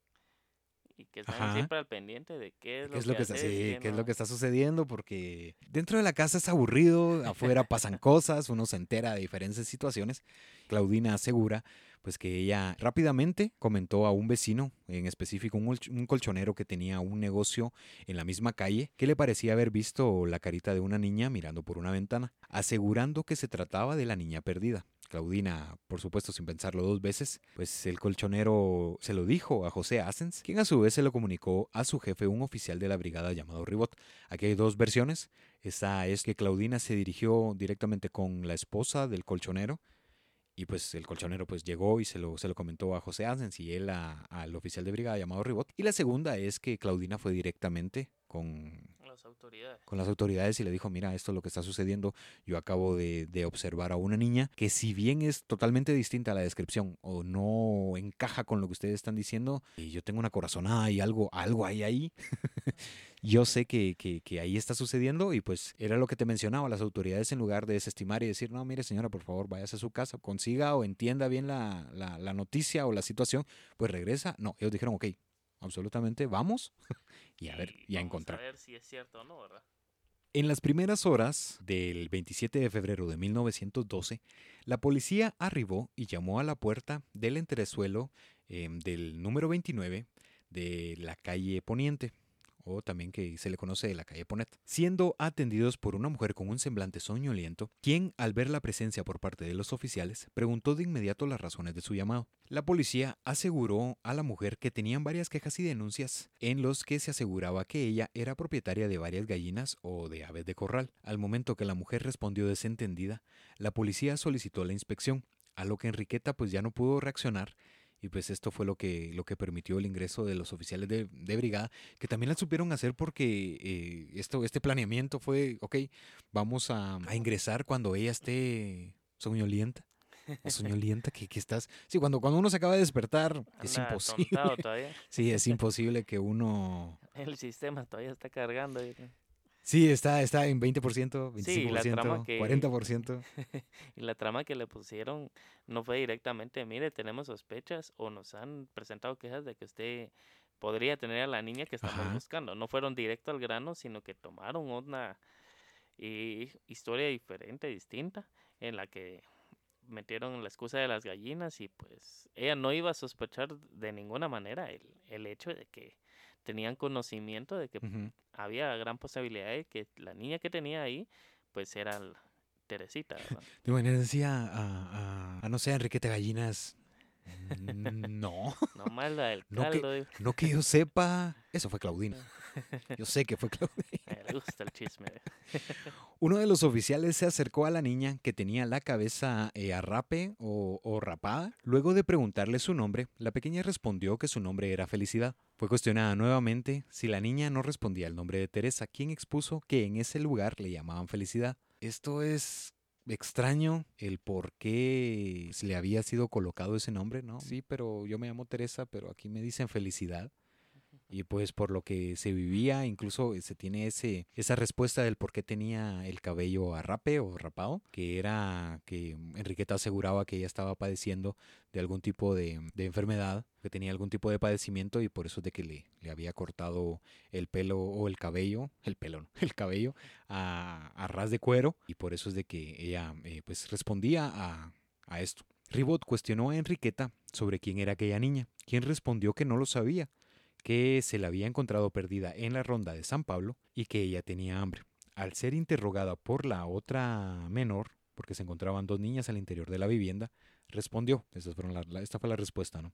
y que están siempre al pendiente de qué es, lo, que, está, qué es lo que está sucediendo porque dentro de la casa es aburrido, afuera pasan cosas, uno se entera de diferentes situaciones. Claudina asegura pues que ella rápidamente comentó a un vecino, en específico un, un, colchonero que tenía un negocio en la misma calle, que le parecía haber visto la carita de una niña mirando por una ventana, asegurando que se trataba de la niña perdida. Claudina, por supuesto, sin pensarlo dos veces, pues el colchonero se lo dijo a José Asens, quien a su vez se lo comunicó a su jefe, un oficial de la brigada llamado Ribot. Aquí hay dos versiones. Esta es que Claudina se dirigió directamente con la esposa del colchonero, y pues el colchonero pues llegó y se lo, se lo comentó a José Asens y él al oficial de brigada llamado Ribot. Y la segunda es que Claudina fue directamente con autoridades. Con las autoridades y le dijo, mira, esto es lo que está sucediendo. Yo acabo de, observar a una niña que si bien es totalmente distinta a la descripción o no encaja con lo que ustedes están diciendo, y yo tengo una corazonada y algo, algo hay ahí. yo sé que, que, ahí está sucediendo y pues era lo que te mencionaba, las autoridades en lugar de desestimar y decir, no, mire señora, por favor, váyase a su casa, consiga o entienda bien la, la, la noticia o la situación, pues regresa. No, ellos dijeron, ok, absolutamente, vamos y a ver, y a encontrar. A ver si es cierto o no, ¿verdad? En las primeras horas del 27 de febrero de 1912, la policía arribó y llamó a la puerta del entresuelo em, del número 29 de la calle Poniente o también que se le conoce de la calle Ponet, siendo atendidos por una mujer con un semblante soñoliento, quien, al ver la presencia por parte de los oficiales, preguntó de inmediato las razones de su llamado. La policía aseguró a la mujer que tenían varias quejas y denuncias en los que se aseguraba que ella era propietaria de varias gallinas o de aves de corral. Al momento que la mujer respondió desentendida, la policía solicitó la inspección, a lo que Enriqueta pues ya no pudo reaccionar y pues esto fue lo que, lo que permitió el ingreso de los oficiales de, brigada, que también la supieron hacer porque eh, esto, este planeamiento fue, ok, vamos a, ingresar cuando ella esté soñolienta. soñolienta que, que, estás. Sí, cuando, cuando uno se acaba de despertar, es imposible. Sí, es imposible que uno. El sistema todavía está cargando. Sí, está, está en 20%, 25%, 40%. y la trama que le pusieron no fue directamente, mire, tenemos sospechas o nos han presentado quejas de que usted podría tener a la niña que estamos buscando. No fueron directo al grano, sino que tomaron una historia diferente, distinta, en la que metieron la excusa de las gallinas y pues ella no iba a sospechar de ninguna manera el, el hecho de que tenían conocimiento de que había gran posibilidad de que la niña que tenía ahí, pues era Teresita. De manera decía a, a, no sé, Enriqueta Gallinas. No. No más la del caldo. No que, yo sepa. Eso fue Claudina. Yo sé que fue Claudina. Me gusta el chisme. Uno de los oficiales se acercó a la niña que tenía la cabeza eh, arrape o, o rapada. Luego de preguntarle su nombre, la pequeña respondió que su nombre era Felicidad. Fue cuestionada nuevamente si la niña no respondía al nombre de Teresa, quien expuso que en ese lugar le llamaban Felicidad. Esto es extraño el por qué se le había sido colocado ese nombre, ¿no? Sí, pero yo me llamo Teresa, pero aquí me dicen felicidad y pues por lo que se vivía, incluso se tiene ese, esa respuesta del por qué tenía el cabello a rape o rapado, que era que Enriqueta aseguraba que ella estaba padeciendo de algún tipo de, enfermedad, que tenía algún tipo de padecimiento y por eso de que le, le había cortado el pelo o el cabello, el pelo, no, el cabello a, a, ras de cuero y por eso es de que ella eh, pues respondía a, a esto. Ribot cuestionó a Enriqueta sobre quién era aquella niña, quien respondió que no lo sabía, que se la había encontrado perdida en la ronda de San Pablo y que ella tenía hambre. Al ser interrogada por la otra menor, porque se encontraban dos niñas al interior de la vivienda, respondió, esta fue la respuesta, ¿no?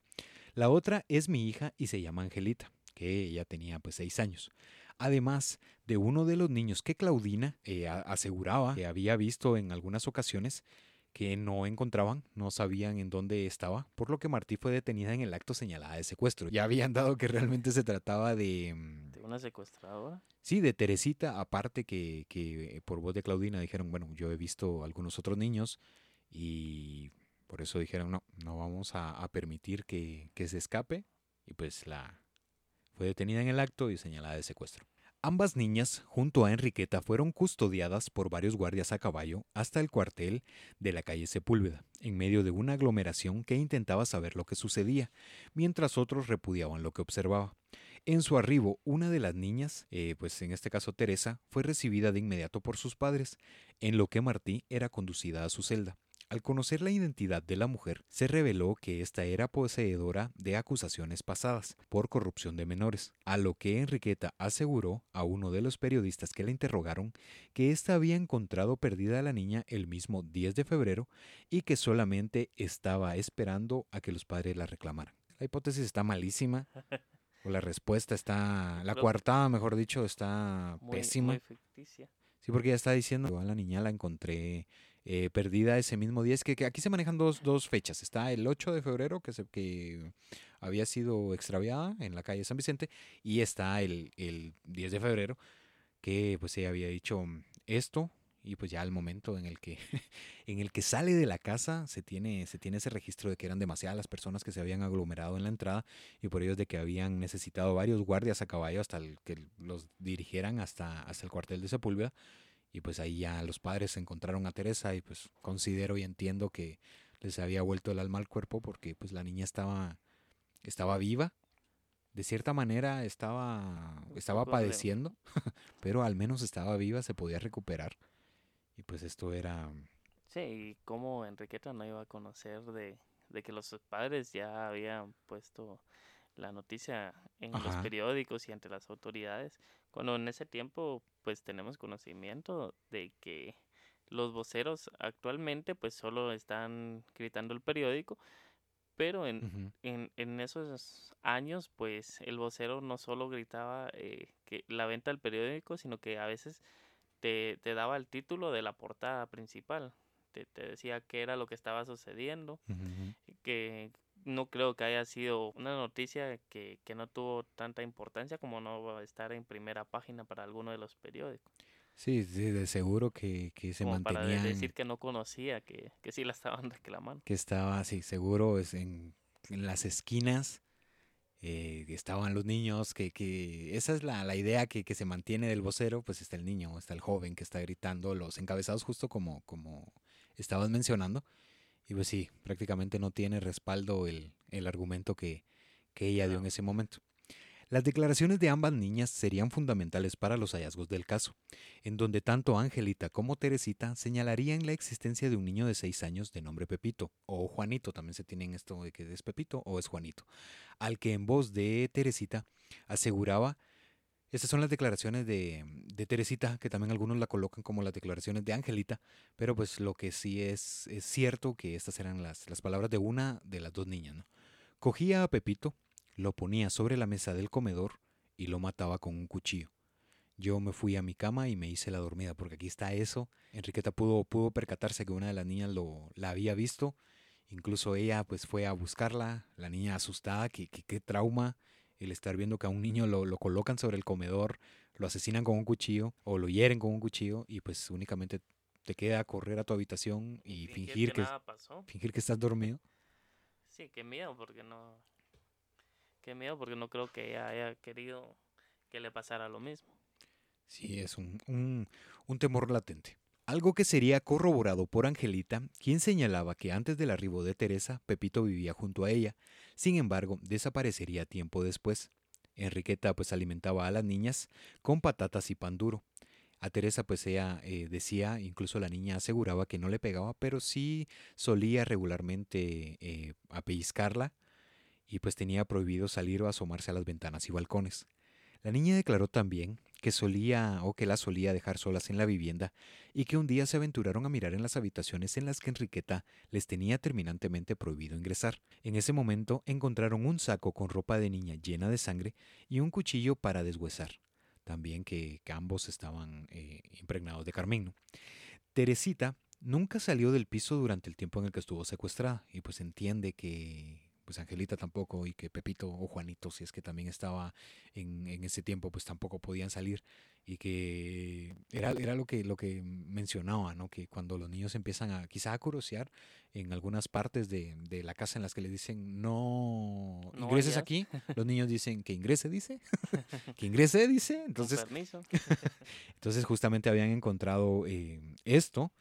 La otra es mi hija y se llama Angelita, que ella tenía pues seis años. Además de uno de los niños que Claudina eh, aseguraba que había visto en algunas ocasiones que no encontraban, no sabían en dónde estaba, por lo que Martí fue detenida en el acto señalada de secuestro. Ya habían dado que realmente se trataba de... Mm, ¿De una secuestradora? Sí, de Teresita, aparte que, que por voz de Claudina dijeron, bueno, yo he visto algunos otros niños y por eso dijeron, no, no vamos a, a permitir que, que se escape y pues la fue detenida en el acto y señalada de secuestro. Ambas niñas, junto a Enriqueta, fueron custodiadas por varios guardias a caballo hasta el cuartel de la calle Sepúlveda, en medio de una aglomeración que intentaba saber lo que sucedía, mientras otros repudiaban lo que observaba. En su arribo, una de las niñas, eh, pues en este caso Teresa, fue recibida de inmediato por sus padres, en lo que Martí era conducida a su celda. Al conocer la identidad de la mujer, se reveló que ésta era poseedora de acusaciones pasadas por corrupción de menores, a lo que Enriqueta aseguró a uno de los periodistas que la interrogaron que ésta había encontrado perdida a la niña el mismo 10 de febrero y que solamente estaba esperando a que los padres la reclamaran. La hipótesis está malísima. O la respuesta está, la coartada, mejor dicho, está pésima. Sí, porque ya está diciendo, a la niña la encontré eh, perdida ese mismo día. Es que, aquí se manejan dos, dos, fechas. Está el 8 de febrero, que, se, había sido extraviada en la calle San Vicente, y está el, el 10 de febrero, que pues se había dicho esto, y pues ya al momento en el que en el que sale de la casa se tiene se tiene ese registro de que eran demasiadas las personas que se habían aglomerado en la entrada y por ello de que habían necesitado varios guardias a caballo hasta el, que los dirigieran hasta hasta el cuartel de Sepúlveda y pues ahí ya los padres encontraron a Teresa y pues considero y entiendo que les había vuelto el alma al cuerpo porque pues la niña estaba, estaba viva. De cierta manera estaba, estaba padeciendo, pero al menos estaba viva, se podía recuperar. Y pues esto era... Sí, y cómo Enriqueta no iba a conocer de, de que los padres ya habían puesto la noticia en los periódicos y ante las autoridades, cuando en ese tiempo pues tenemos conocimiento de que los voceros actualmente pues solo están gritando el periódico, pero en, en, en esos años pues el vocero no solo gritaba eh, que la venta del periódico, sino que a veces te, te daba el título de la portada principal. Te, te, decía qué era lo que estaba sucediendo, que no creo que haya sido una noticia que, que no tuvo tanta importancia como no va a estar en primera página para alguno de los periódicos. Sí, sí, de seguro que, que se mantenía. Para decir que no conocía, que, que sí la estaban reclamando. Que estaba, sí, seguro es en, en las esquinas eh, estaban los niños, que, que esa es la, la idea que, que, se mantiene del vocero, pues está el niño, está el joven que está gritando, los encabezados justo como, como estabas mencionando. Y pues sí, prácticamente no tiene respaldo el, el argumento que, que ella dio en ese momento. Las declaraciones de ambas niñas serían fundamentales para los hallazgos del caso, en donde tanto Angelita como Teresita señalarían la existencia de un niño de seis años de nombre Pepito, o Juanito, también se tienen esto de que es Pepito o es Juanito, al que en voz de Teresita aseguraba estas son las declaraciones de, de, Teresita, que también algunos la colocan como las declaraciones de Angelita, pero pues lo que sí es, es cierto que estas eran las, las palabras de una de las dos niñas. ¿no? Cogía a Pepito, lo ponía sobre la mesa del comedor y lo mataba con un cuchillo. Yo me fui a mi cama y me hice la dormida, porque aquí está eso. Enriqueta pudo, pudo percatarse que una de las niñas lo, la había visto. Incluso ella pues fue a buscarla, la niña asustada, que qué trauma el estar viendo que a un niño lo, lo, colocan sobre el comedor, lo asesinan con un cuchillo o lo hieren con un cuchillo y pues únicamente te queda correr a tu habitación y, fingir, que, nada pasó. fingir que estás dormido. Sí, qué miedo, porque no. Qué miedo, porque no creo que ella haya querido que le pasara lo mismo. Sí, es un, un, un temor latente. Algo que sería corroborado por Angelita, quien señalaba que antes del arribo de Teresa, Pepito vivía junto a ella. Sin embargo, desaparecería tiempo después. Enriqueta pues alimentaba a las niñas con patatas y pan duro. A Teresa pues ella eh, decía, incluso la niña aseguraba que no le pegaba, pero sí solía regularmente eh, y pues tenía prohibido salir o asomarse a las ventanas y balcones. La niña declaró también que solía o que la solía dejar solas en la vivienda y que un día se aventuraron a mirar en las habitaciones en las que Enriqueta les tenía terminantemente prohibido ingresar. En ese momento encontraron un saco con ropa de niña llena de sangre y un cuchillo para deshuesar. También que, ambos estaban eh, impregnados de carmín. Teresita nunca salió del piso durante el tiempo en el que estuvo secuestrada y pues entiende que pues Angelita tampoco y que Pepito o Juanito, si es que también estaba en, ese tiempo, pues tampoco podían salir y que era, era lo que lo que mencionaba, ¿no? Que cuando los niños empiezan a quizá a curiosear en algunas partes de, la casa en las que le dicen no, ingreses aquí, los niños dicen que ingrese, dice, que ingrese, dice, entonces, entonces justamente habían encontrado eh, esto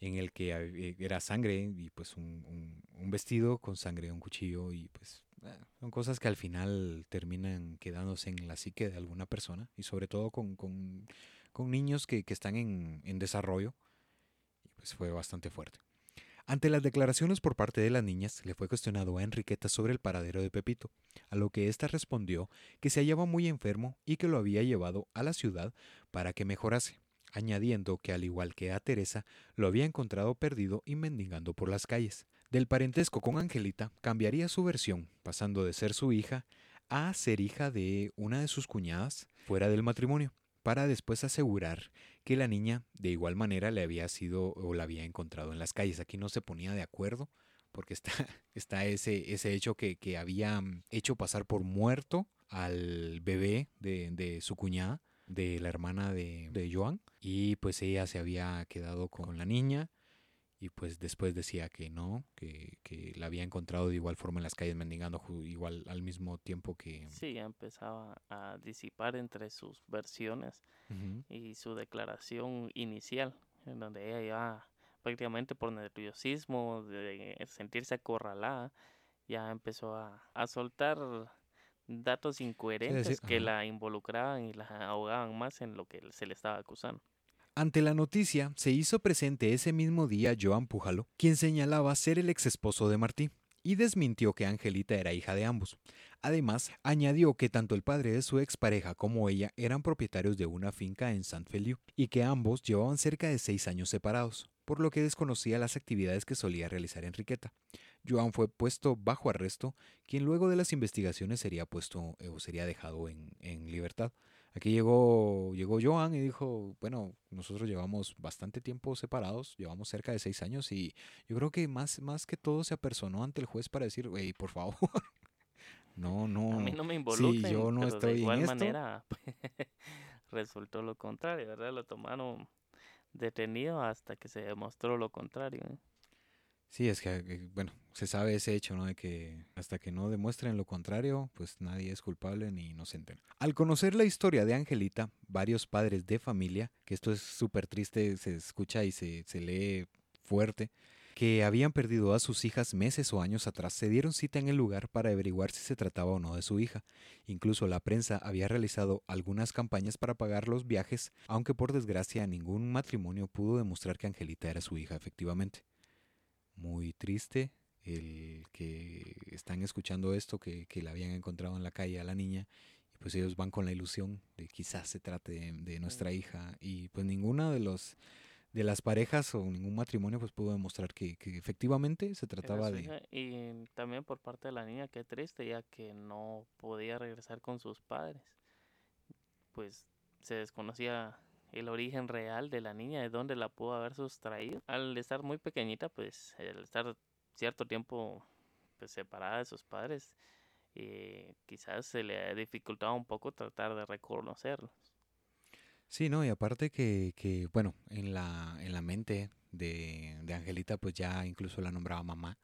en el que eh, era sangre y pues un, vestido con sangre, un cuchillo y pues ah, son cosas que al final terminan quedándose en la psique de alguna persona y sobre todo con, niños que, están en, en, desarrollo y pues fue bastante fuerte. Ante las declaraciones por parte de las niñas, le fue cuestionado a Enriqueta sobre el paradero de Pepito, a lo que ésta respondió que se hallaba muy enfermo y que lo había llevado a la ciudad para que mejorase añadiendo que al igual que a Teresa, lo había encontrado perdido y mendigando por las calles. Del parentesco con Angelita cambiaría su versión, pasando de ser su hija a ser hija de una de sus cuñadas fuera del matrimonio, para después asegurar que la niña de igual manera le había sido o la había encontrado en las calles. Aquí no se ponía de acuerdo porque está, está ese, ese hecho que, que había hecho pasar por muerto al bebé de, de su cuñada de la hermana de, de Joan y pues ella se había quedado con la niña y pues después decía que no, que, que la había encontrado de igual forma en las calles mendigando igual al mismo tiempo que... Sí, ya empezaba a disipar entre sus versiones y su declaración inicial, en donde ella ya prácticamente por nerviosismo, de sentirse acorralada, ya empezó a, a soltar datos incoherentes que la involucraban y la ahogaban más en lo que se le estaba acusando. Ante la noticia, se hizo presente ese mismo día Joan Pujalo, quien señalaba ser el ex esposo de Martí, y desmintió que Angelita era hija de ambos. Además, añadió que tanto el padre de su expareja como ella eran propietarios de una finca en Saint Feliu y que ambos llevaban cerca de seis años separados, por lo que desconocía las actividades que solía realizar Enriqueta. Joan fue puesto bajo arresto, quien luego de las investigaciones sería puesto eh, o sería dejado en, libertad. Aquí llegó, llegó Joan y dijo, bueno, nosotros llevamos bastante tiempo separados, llevamos cerca de seis años y yo creo que más, más que todo se apersonó ante el juez para decir, hey, por favor, no, no. A mí no me involucren, sí, yo no estoy de igual manera resultó lo contrario, ¿verdad? Lo tomaron detenido hasta que se demostró lo contrario. ¿eh? Sí, es que, eh, bueno, se sabe ese hecho, ¿no? De que hasta que no demuestren lo contrario, pues nadie es culpable ni inocente. Al conocer la historia de Angelita, varios padres de familia, que esto es súper triste, se escucha y se, se lee fuerte, que habían perdido a sus hijas meses o años atrás, se dieron cita en el lugar para averiguar si se trataba o no de su hija. Incluso la prensa había realizado algunas campañas para pagar los viajes, aunque por desgracia ningún matrimonio pudo demostrar que Angelita era su hija efectivamente muy triste el que están escuchando esto, que, que la habían encontrado en la calle a la niña, y pues ellos van con la ilusión de quizás se trate de, nuestra hija, y pues ninguna de los de las parejas o ningún matrimonio pues pudo demostrar que, que efectivamente se trataba de... Y también por parte de la niña, qué triste, ya que no podía regresar con sus padres. Pues se desconocía el origen real de la niña, de dónde la pudo haber sustraído. Al estar muy pequeñita, pues, al estar cierto tiempo pues, separada de sus padres, eh, quizás se le ha dificultado un poco tratar de reconocerlos. Sí, no, y aparte que, que bueno, en la, en la mente de, de Angelita, pues ya incluso la nombraba mamá.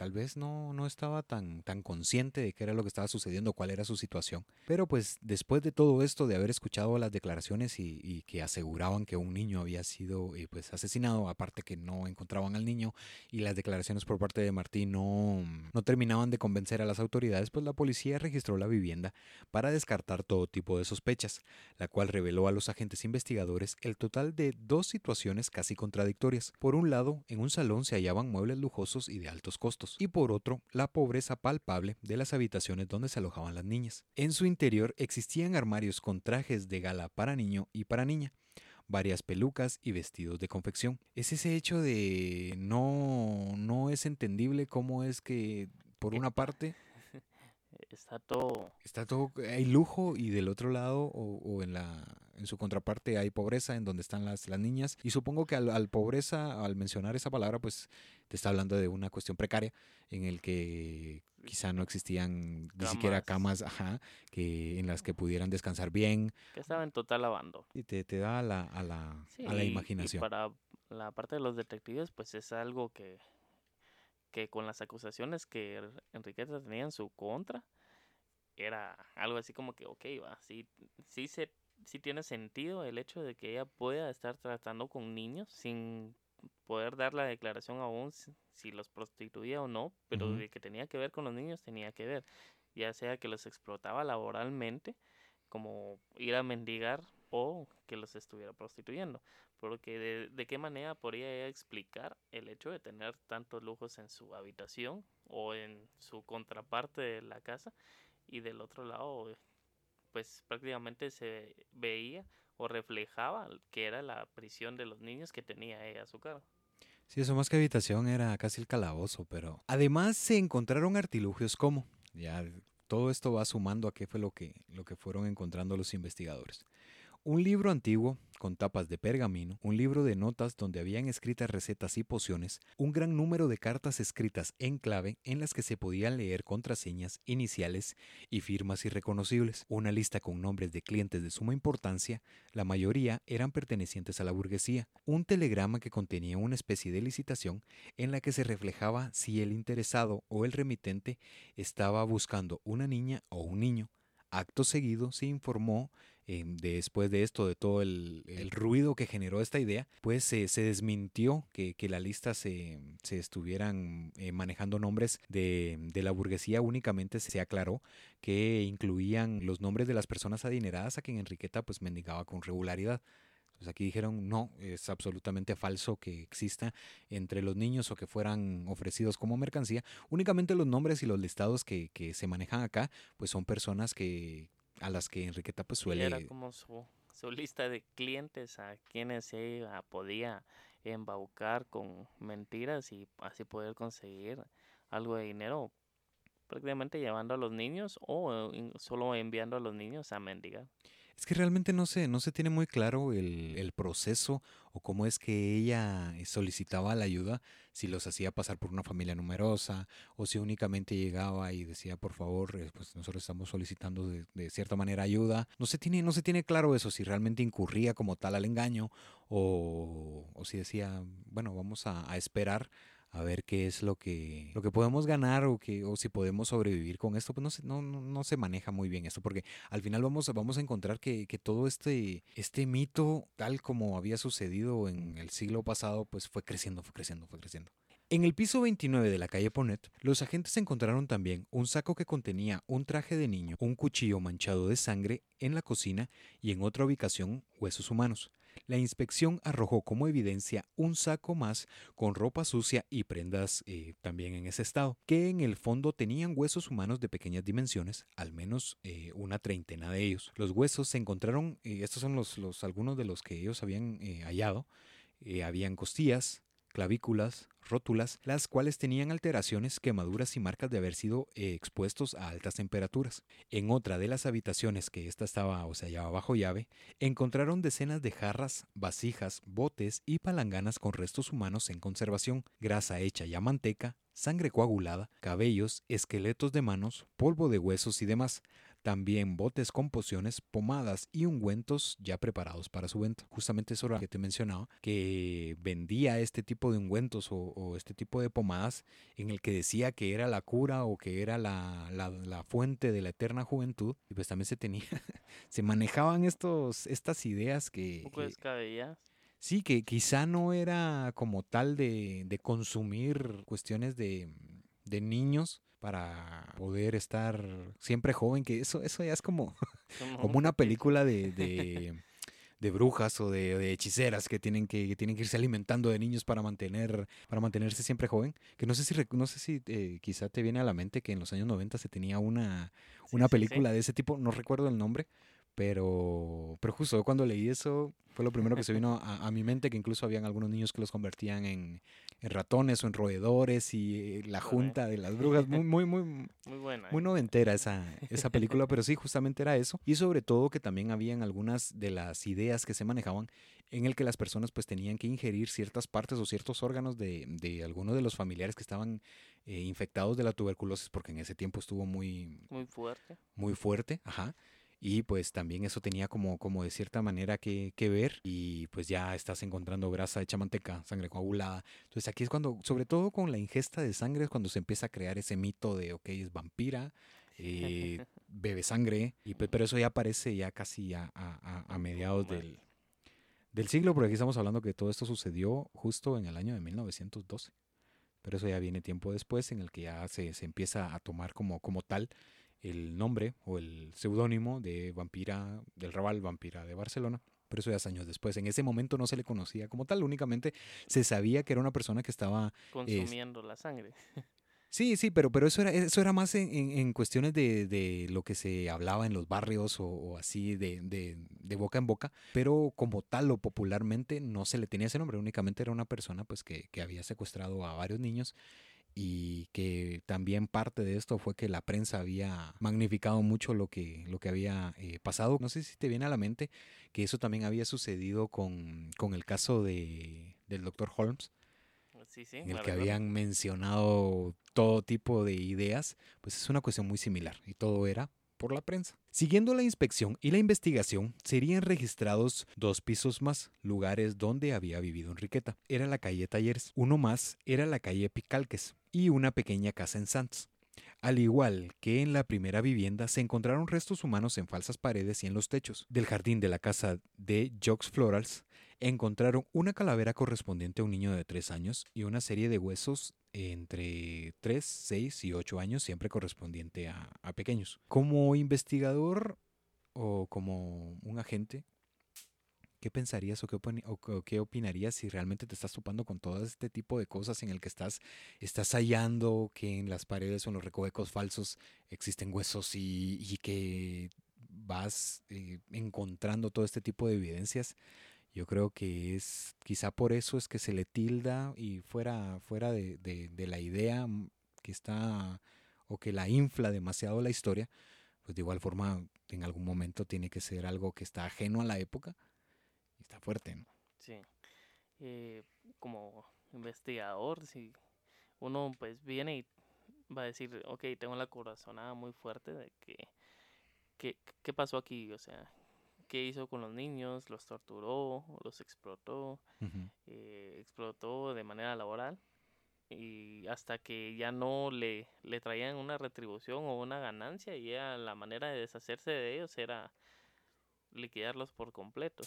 Tal vez no, no estaba tan, tan consciente de qué era lo que estaba sucediendo, cuál era su situación. Pero pues después de todo esto, de haber escuchado las declaraciones y, y que aseguraban que un niño había sido eh, pues asesinado, aparte que no encontraban al niño y las declaraciones por parte de Martín no, no terminaban de convencer a las autoridades, pues la policía registró la vivienda para descartar todo tipo de sospechas, la cual reveló a los agentes investigadores el total de dos situaciones casi contradictorias. Por un lado, en un salón se hallaban muebles lujosos y de altos costos y por otro, la pobreza palpable de las habitaciones donde se alojaban las niñas. En su interior existían armarios con trajes de gala para niño y para niña, varias pelucas y vestidos de confección. Es ese hecho de no no es entendible cómo es que por una parte Está todo... está todo hay lujo y del otro lado o, o en la en su contraparte hay pobreza en donde están las, las niñas y supongo que al, al pobreza al mencionar esa palabra pues te está hablando de una cuestión precaria en el que quizá no existían ni siquiera camas ajá, que en las que pudieran descansar bien que estaba en total abandono. y te, te da a la, a la, Sí, a la y- y imaginación. para la parte de los detectives, pues es algo que, que con las acusaciones que Enriqueta tenía en su contra, era algo así como que, ok, va, sí, sí, se, sí tiene sentido el hecho de que ella pueda estar tratando con niños sin poder dar la declaración aún si, si los prostituía o no, pero de que tenía que ver con los niños tenía que ver, ya sea que los explotaba laboralmente, como ir a mendigar o que los estuviera prostituyendo. Porque de, de qué manera podría ella explicar el hecho de tener tantos lujos en su habitación o en su contraparte de la casa y del otro lado pues prácticamente se veía o reflejaba que era la prisión de los niños que tenía ella a su cargo. Sí, eso más que habitación era casi el calabozo, pero además se encontraron artilugios como, ya todo esto va sumando a qué fue lo que, lo que fueron encontrando los investigadores. Un libro antiguo con tapas de pergamino, un libro de notas donde habían escritas recetas y pociones, un gran número de cartas escritas en clave en las que se podían leer contraseñas, iniciales y firmas irreconocibles, una lista con nombres de clientes de suma importancia, la mayoría eran pertenecientes a la burguesía, un telegrama que contenía una especie de licitación en la que se reflejaba si el interesado o el remitente estaba buscando una niña o un niño. Acto seguido se informó, eh, después de esto, de todo el, ruido que generó esta idea, pues se desmintió que, la lista se, estuvieran eh, manejando nombres de, de la burguesía, únicamente se aclaró que incluían los nombres de las personas adineradas a quien Enriqueta pues mendigaba con regularidad. Pues aquí dijeron, no, es absolutamente falso que exista entre los niños o que fueran ofrecidos como mercancía. Únicamente los nombres y los listados que, que se manejan acá, pues son personas que a las que Enriqueta pues suele... era como su, su lista de clientes a quienes ella podía embaucar con mentiras y así poder conseguir algo de dinero prácticamente llevando a los niños o in- solo enviando a los niños a mendigar. Es que realmente no se, no se tiene muy claro el, proceso o cómo es que ella eh, solicitaba la ayuda, si los hacía pasar por una familia numerosa o si únicamente llegaba y decía, por favor, eh, pues nosotros estamos solicitando de, cierta manera ayuda. No se, tiene, no se tiene claro eso, si realmente incurría como tal al engaño o, si decía, bueno, vamos a esperar a ver qué es lo que, lo que podemos ganar o, que, o si podemos sobrevivir con esto. Pues no se, no, no, se maneja muy bien esto porque al final vamos, vamos a encontrar que, que todo este, este mito, tal como había sucedido en el siglo pasado, pues fue creciendo, fue creciendo, fue creciendo. En el piso 29 de la calle Ponet, los agentes encontraron también un saco que contenía un traje de niño, un cuchillo manchado de sangre en la cocina y en otra ubicación huesos humanos. La inspección arrojó como evidencia un saco más con ropa sucia y prendas eh, también en ese estado, que en el fondo tenían huesos humanos de pequeñas dimensiones, al menos eh, una treintena de ellos. Los huesos se encontraron, eh, estos son los, los algunos de los que ellos habían hallado, habían costillas, clavículas, rótulas, las cuales tenían alteraciones, quemaduras y marcas de haber sido eh, expuestos a altas temperaturas. En otra de las habitaciones que esta estaba o se hallaba bajo llave, encontraron decenas de jarras, vasijas, botes y palanganas con restos humanos en conservación, grasa hecha ya manteca, sangre coagulada, cabellos, esqueletos de manos, polvo de huesos y demás. También botes con pociones, pomadas y ungüentos ya preparados para su venta. Justamente eso era lo que te mencionaba, que vendía este tipo de ungüentos o, este tipo de pomadas en el que decía que era la cura o que era la, la, fuente de la eterna juventud. Y pues también se tenía, se manejaban estos, estas ideas que... Un poco Sí, que quizá no era como tal de, de consumir cuestiones de, de niños para poder estar siempre joven, que eso, eso ya es como, como una película de, de, brujas o de, hechiceras que tienen que, tienen que irse alimentando de niños para mantener, para mantenerse siempre joven. Que no sé si no sé si eh, quizá te viene a la mente que en los años 90 se tenía una, una película de ese tipo, no recuerdo el nombre, pero, pero justo cuando leí eso, fue lo primero que se vino a, mi mente, que incluso habían algunos niños que los convertían en, ratones o en roedores y eh, la junta de las brujas, muy, muy, muy, muy, buena, muy noventera esa, esa película, pero sí, justamente era eso. Y sobre todo que también habían algunas de las ideas que se manejaban en el que las personas pues tenían que ingerir ciertas partes o ciertos órganos de, de algunos de los familiares que estaban eh, infectados de la tuberculosis, porque en ese tiempo estuvo muy... Muy fuerte. Muy fuerte, ajá y pues también eso tenía como, como de cierta manera que, que, ver y pues ya estás encontrando grasa hecha manteca, sangre coagulada. Entonces aquí es cuando, sobre todo con la ingesta de sangre, es cuando se empieza a crear ese mito de, ok, es vampira, eh, bebe sangre, y, pues, pero eso ya aparece ya casi a, a, a mediados del, del siglo, porque aquí estamos hablando que todo esto sucedió justo en el año de 1912. Pero eso ya viene tiempo después en el que ya se, se empieza a tomar como, como tal el nombre o el seudónimo de vampira del Raval, vampira de Barcelona. Pero eso ya es años después. En ese momento no se le conocía como tal, únicamente se sabía que era una persona que estaba... Consumiendo la sangre. Sí, sí, pero, pero eso, era, eso era más en, cuestiones de, lo que se hablaba en los barrios o, así de, de, boca en boca, pero como tal o popularmente no se le tenía ese nombre, únicamente era una persona pues que, que había secuestrado a varios niños y que también parte de esto fue que la prensa había magnificado mucho lo que, lo que había eh, pasado. No sé si te viene a la mente que eso también había sucedido con, con el caso de, del doctor Holmes. Sí, sí, en el que habían mencionado todo tipo de ideas, pues es una cuestión muy similar y todo era por la prensa. Siguiendo la inspección y la investigación, serían registrados dos pisos más, lugares donde había vivido Enriqueta. Era la calle Talleres. Uno más era la calle Picalques y una pequeña casa en Santos. Al igual que en la primera vivienda, se encontraron restos humanos en falsas paredes y en los techos. Del jardín de la casa de Jocks Florals, encontraron una calavera correspondiente a un niño de 3 años y una serie de huesos entre 3, 6 y 8 años, siempre correspondiente a, pequeños. Como investigador o como un agente, ¿qué pensarías o qué, o qué, opinarías si realmente te estás topando con todo este tipo de cosas en el que estás, estás hallando que en las paredes o en los recovecos falsos existen huesos y, que vas eh, encontrando todo este tipo de evidencias? Yo creo que es quizá por eso es que se le tilda y fuera, fuera de, de, la idea que está o que la infla demasiado la historia, pues de igual forma en algún momento tiene que ser algo que está ajeno a la época y está fuerte, ¿no? Sí. Eh, como investigador, si uno pues viene y va a decir, ok, tengo la corazonada muy fuerte de que ¿qué pasó aquí? O sea, qué hizo con los niños, los torturó, los explotó, eh, explotó de manera laboral y hasta que ya no le, le traían una retribución o una ganancia y ya la manera de deshacerse de ellos era liquidarlos por completo.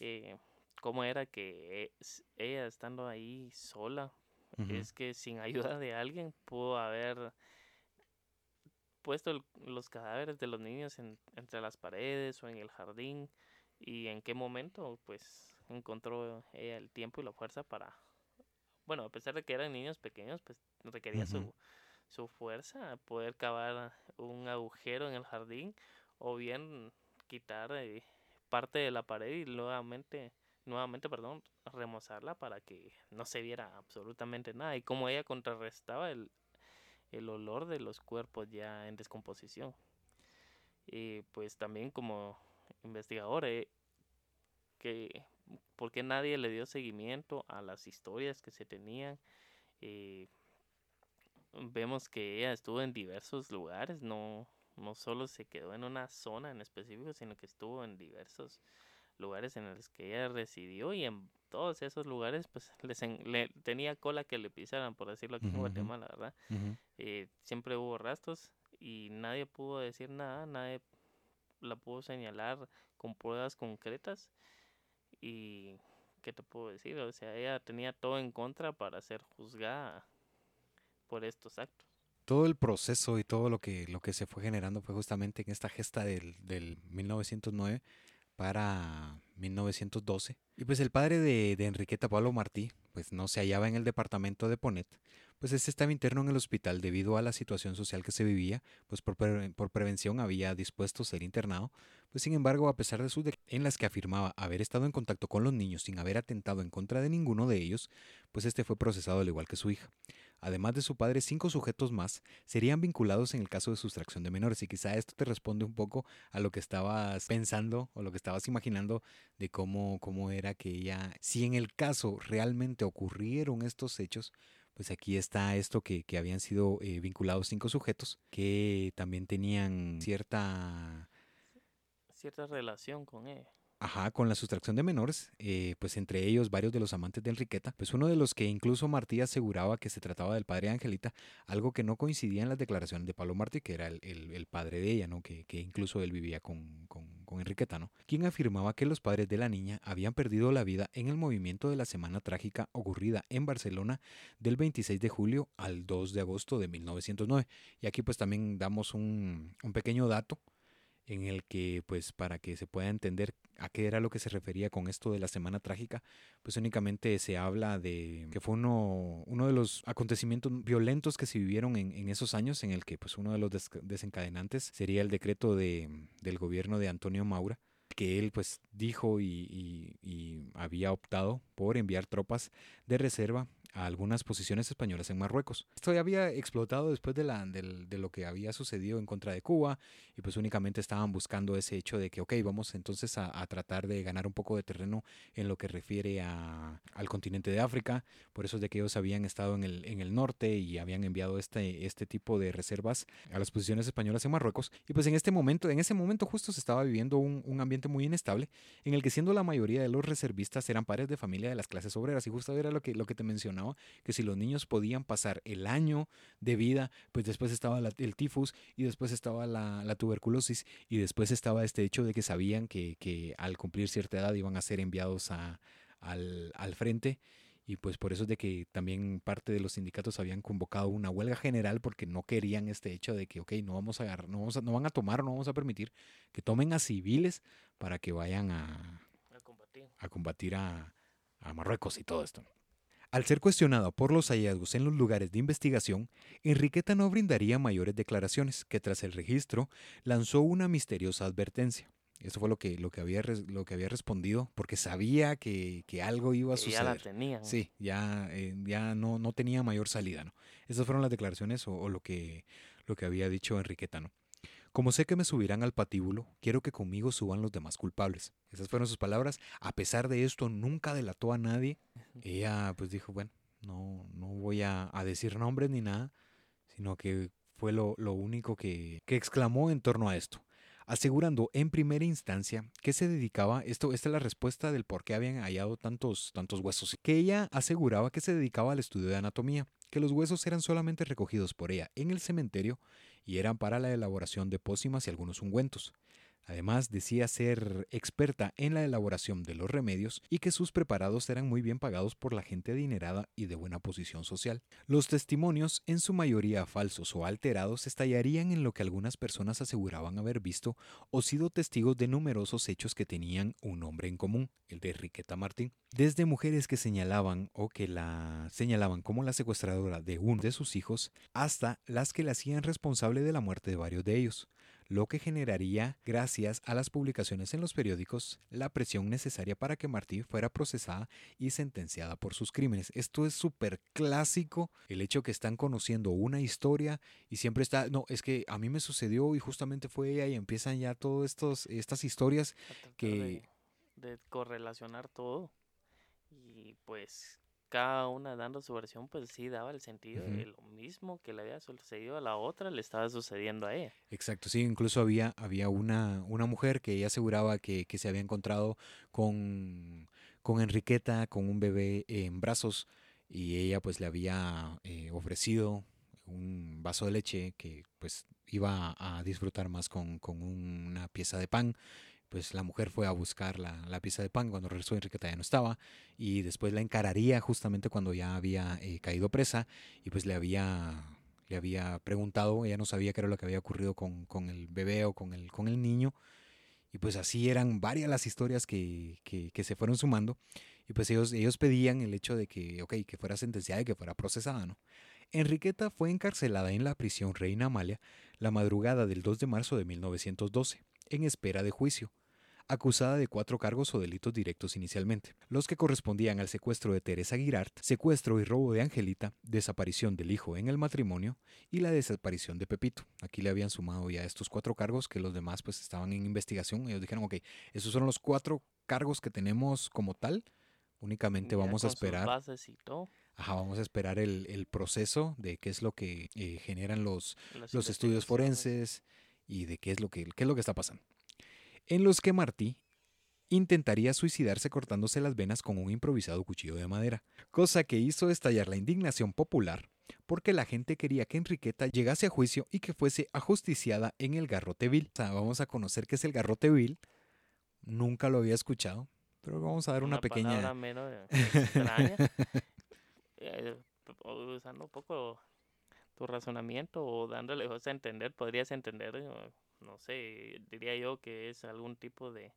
Eh, ¿Cómo era que ella estando ahí sola, es que sin ayuda de alguien pudo haber puesto los cadáveres de los niños entre las paredes o en el jardín y en qué momento pues encontró ella el tiempo y la fuerza para bueno a pesar de que eran niños pequeños pues requería su, su fuerza poder cavar un agujero en el jardín o bien quitar eh, parte de la pared y nuevamente nuevamente perdón remozarla para que no se viera absolutamente nada y como ella contrarrestaba el, el olor de los cuerpos ya en descomposición. Y pues también como investigador, eh, que por qué nadie le dio seguimiento a las historias que se tenían. Eh, vemos que ella estuvo en diversos lugares, no, no solo se quedó en una zona en específico, sino que estuvo en diversos lugares en los que ella residió y en todos esos lugares pues les le, tenía cola que le pisaran, por decirlo aquí en Guatemala, ¿verdad? Eh, siempre hubo rastros y nadie pudo decir nada, nadie la pudo señalar con pruebas concretas y ¿qué te puedo decir? O sea, ella tenía todo en contra para ser juzgada por estos actos. Todo el proceso y todo lo que, lo que se fue generando fue justamente en esta gesta del, del 1909 para 1912. Y pues el padre de, de, Enriqueta Pablo Martí, pues no se hallaba en el departamento de Ponet, pues este estaba interno en el hospital debido a la situación social que se vivía, pues por, por prevención había dispuesto ser internado, pues sin embargo, a pesar de sus en las que afirmaba haber estado en contacto con los niños sin haber atentado en contra de ninguno de ellos, pues este fue procesado al igual que su hija. Además de su padre, cinco sujetos más serían vinculados en el caso de sustracción de menores. Y quizá esto te responde un poco a lo que estabas pensando o lo que estabas imaginando de cómo, cómo era que ella, si en el caso realmente ocurrieron estos hechos, pues aquí está esto que, habían sido eh, vinculados cinco sujetos que también tenían cierta... Cierta relación con ella. Ajá, con la sustracción de menores, eh, pues entre ellos varios de los amantes de Enriqueta, pues uno de los que incluso Martí aseguraba que se trataba del padre de Angelita, algo que no coincidía en las declaraciones de Pablo Martí, que era el, padre de ella, ¿no? Que, incluso él vivía con, con, Enriqueta, ¿no? Quien afirmaba que los padres de la niña habían perdido la vida en el movimiento de la Semana Trágica ocurrida en Barcelona del 26 de julio al 2 de agosto de 1909. Y aquí pues también damos un, un pequeño dato en el que, pues, para que se pueda entender a qué era lo que se refería con esto de la Semana Trágica, pues únicamente se habla de que fue uno, uno de los acontecimientos violentos que se vivieron en, esos años, en el que, pues, uno de los desencadenantes sería el decreto de, del gobierno de Antonio Maura, que él pues dijo y, y, había optado por enviar tropas de reserva a algunas posiciones españolas en Marruecos. Esto ya había explotado después de, la, de, lo que había sucedido en contra de Cuba y pues únicamente estaban buscando ese hecho de que, ok, vamos entonces a, tratar de ganar un poco de terreno en lo que refiere a, al continente de África. Por eso es de que ellos habían estado en el, en el norte y habían enviado este, este tipo de reservas a las posiciones españolas en Marruecos. Y pues en este momento, en ese momento justo se estaba viviendo un, un ambiente muy inestable en el que siendo la mayoría de los reservistas eran padres de familia de las clases obreras y justo era lo que, lo que te mencionaba que si los niños podían pasar el año de vida, pues después estaba el tifus y después estaba la, tuberculosis y después estaba este hecho de que sabían que, al cumplir cierta edad iban a ser enviados al, frente y pues por eso es de que también parte de los sindicatos habían convocado una huelga general porque no querían este hecho de que, ok, no vamos a agarrar, no, vamos no van a tomar, no vamos a permitir que tomen a civiles para que vayan a, a combatir, a, a Marruecos y todo esto. Al ser cuestionado por los hallazgos en los lugares de investigación, Enriqueta no brindaría mayores declaraciones, que tras el registro lanzó una misteriosa advertencia. Eso fue lo que, lo que, había, lo que había respondido, porque sabía que, algo iba a suceder. Ya la tenía. Sí, ya, eh, ya no, no tenía mayor salida. ¿no? Esas fueron las declaraciones o, lo, que, lo que había dicho Enriqueta. ¿no? Como sé que me subirán al patíbulo, quiero que conmigo suban los demás culpables. Esas fueron sus palabras. A pesar de esto, nunca delató a nadie. Ella pues dijo, bueno, no, no voy a, decir nombres ni nada, sino que fue lo, único que, que, exclamó en torno a esto, asegurando en primera instancia que se dedicaba, esto, esta es la respuesta del por qué habían hallado tantos, tantos huesos, que ella aseguraba que se dedicaba al estudio de anatomía, que los huesos eran solamente recogidos por ella en el cementerio y eran para la elaboración de pócimas y algunos ungüentos. Además, decía ser experta en la elaboración de los remedios y que sus preparados eran muy bien pagados por la gente adinerada y de buena posición social. Los testimonios, en su mayoría falsos o alterados, estallarían en lo que algunas personas aseguraban haber visto o sido testigos de numerosos hechos que tenían un nombre en común, el de Enriqueta Martín. Desde mujeres que señalaban o que la señalaban como la secuestradora de uno de sus hijos, hasta las que la hacían responsable de la muerte de varios de ellos lo que generaría, gracias a las publicaciones en los periódicos, la presión necesaria para que Martí fuera procesada y sentenciada por sus crímenes. Esto es súper clásico, el hecho que están conociendo una historia y siempre está, no, es que a mí me sucedió y justamente fue ella y empiezan ya todas estas historias que... De, de correlacionar todo y pues cada una dando su versión, pues sí daba el sentido de lo mismo que le había sucedido a la otra, le estaba sucediendo a ella. Exacto, sí, incluso había, había una, una mujer que ella aseguraba que, que se había encontrado con, con Enriqueta, con un bebé en brazos, y ella pues le había eh, ofrecido un vaso de leche que pues iba a disfrutar más con, con una pieza de pan pues la mujer fue a buscar la, la, pieza de pan cuando regresó Enriqueta ya no estaba y después la encararía justamente cuando ya había eh, caído presa y pues le había le había preguntado, ella no sabía qué era lo que había ocurrido con, con el bebé o con el, con el niño y pues así eran varias las historias que, que, se fueron sumando y pues ellos, ellos pedían el hecho de que, ok, que fuera sentenciada y que fuera procesada, ¿no? Enriqueta fue encarcelada en la prisión Reina Amalia la madrugada del 2 de marzo de 1912, en espera de juicio acusada de cuatro cargos o delitos directos inicialmente, los que correspondían al secuestro de Teresa Girard, secuestro y robo de Angelita, desaparición del hijo en el matrimonio y la desaparición de Pepito. Aquí le habían sumado ya estos cuatro cargos que los demás pues estaban en investigación. Ellos dijeron, ok, esos son los cuatro cargos que tenemos como tal. Únicamente vamos a esperar. Ajá, vamos a esperar el, proceso de qué es lo que eh, generan los, los estudios forenses y de qué es lo que, qué es lo que está pasando en los que Martí intentaría suicidarse cortándose las venas con un improvisado cuchillo de madera, cosa que hizo estallar la indignación popular porque la gente quería que Enriqueta llegase a juicio y que fuese ajusticiada en el garrote vil. O sea, vamos a conocer qué es el garrote vil. Nunca lo había escuchado, pero vamos a dar una, pequeña... menos extraña. Eh, usando un poco tu razonamiento o dándole a entender, podrías entender no sé, diría yo que es algún tipo de,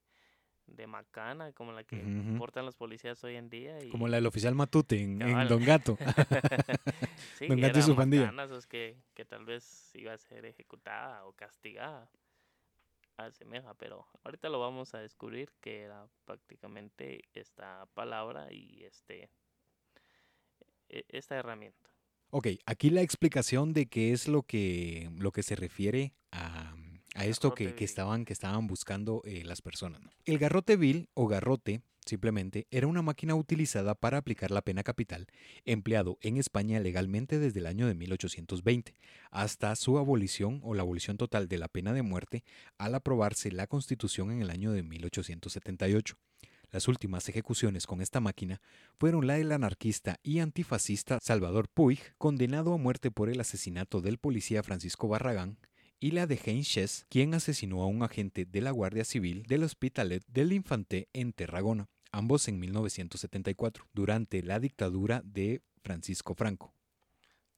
de macana como la que portan los policías hoy en día. Y... Como la del oficial Matute en, Don Gato. sí, Don Gato y su pandilla. Que, que tal vez iba a ser ejecutada o castigada. Asemeja, pero ahorita lo vamos a descubrir que era prácticamente esta palabra y este e, esta herramienta. Ok, aquí la explicación de qué es lo que, lo que se refiere a a esto que, estaban, que estaban buscando eh, las personas. El garrote vil o garrote simplemente era una máquina utilizada para aplicar la pena capital, empleado en España legalmente desde el año de 1820, hasta su abolición o la abolición total de la pena de muerte al aprobarse la Constitución en el año de 1878. Las últimas ejecuciones con esta máquina fueron la del anarquista y antifascista Salvador Puig, condenado a muerte por el asesinato del policía Francisco Barragán, y la de Heinz quien asesinó a un agente de la Guardia Civil del Hospitalet del Infante en Tarragona, ambos en 1974, durante la dictadura de Francisco Franco.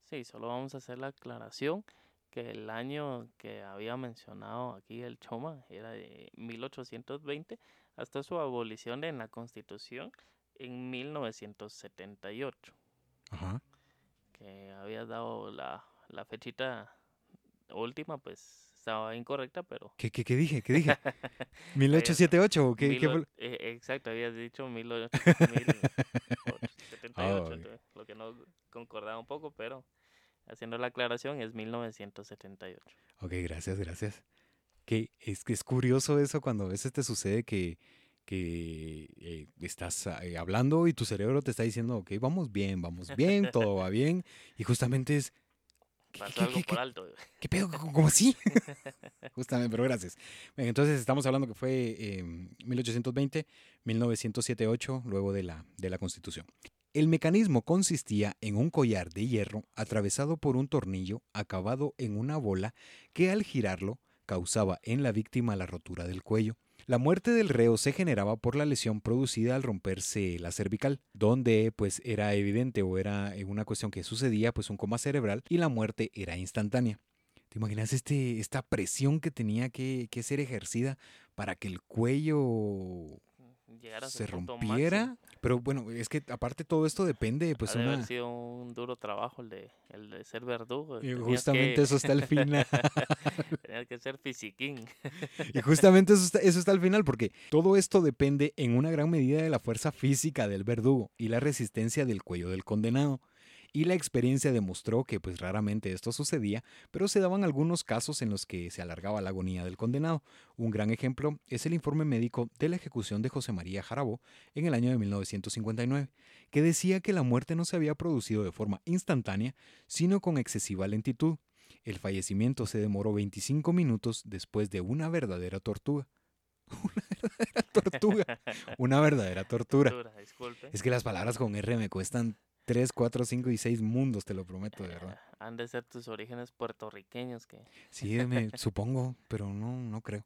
Sí, solo vamos a hacer la aclaración que el año que había mencionado aquí el Choma era de 1820 hasta su abolición en la Constitución en 1978. Ajá. Que había dado la, la fechita última, pues estaba incorrecta, pero... ¿Qué, qué, qué dije? ¿Qué dije? ¿1878 o qué, qué eh, exacto, habías dicho 1878, lo que no concordaba un poco, pero haciendo la aclaración es 1978. Ok, gracias, gracias. Que es es curioso eso cuando a veces te sucede que, que eh, estás eh, hablando y tu cerebro te está diciendo, ok, vamos bien, vamos bien, todo va bien, y justamente es Pasó algo por alto. ¿Qué pedo? ¿Cómo así? Justamente, pero gracias. entonces estamos hablando que fue 1820, 1978, luego de la, de la Constitución. El mecanismo consistía en un collar de hierro atravesado por un tornillo acabado en una bola que al girarlo causaba en la víctima la rotura del cuello. La muerte del reo se generaba por la lesión producida al romperse la cervical, donde pues era evidente o era una cuestión que sucedía pues un coma cerebral y la muerte era instantánea. ¿Te imaginas este, esta presión que tenía que, que ser ejercida para que el cuello se rompiera. Pero bueno, es que aparte todo esto depende, pues ha sido un duro trabajo el de, el de ser verdugo. Y justamente eso está al final. Tenía que ser fisiquín. y justamente eso está, eso está al final, porque todo esto depende en una gran medida de la fuerza física del verdugo y la resistencia del cuello del condenado. Y la experiencia demostró que pues raramente esto sucedía, pero se daban algunos casos en los que se alargaba la agonía del condenado. Un gran ejemplo es el informe médico de la ejecución de José María Jarabo en el año de 1959, que decía que la muerte no se había producido de forma instantánea, sino con excesiva lentitud. El fallecimiento se demoró 25 minutos después de una verdadera tortuga. Una verdadera tortuga. Una verdadera tortura. Tortura, disculpe. Es que las palabras con R me cuestan 3, 4, 5 y 6 mundos, te lo prometo, de verdad. Han de ser tus orígenes puertorriqueños que Sí, me, supongo, pero no, no creo.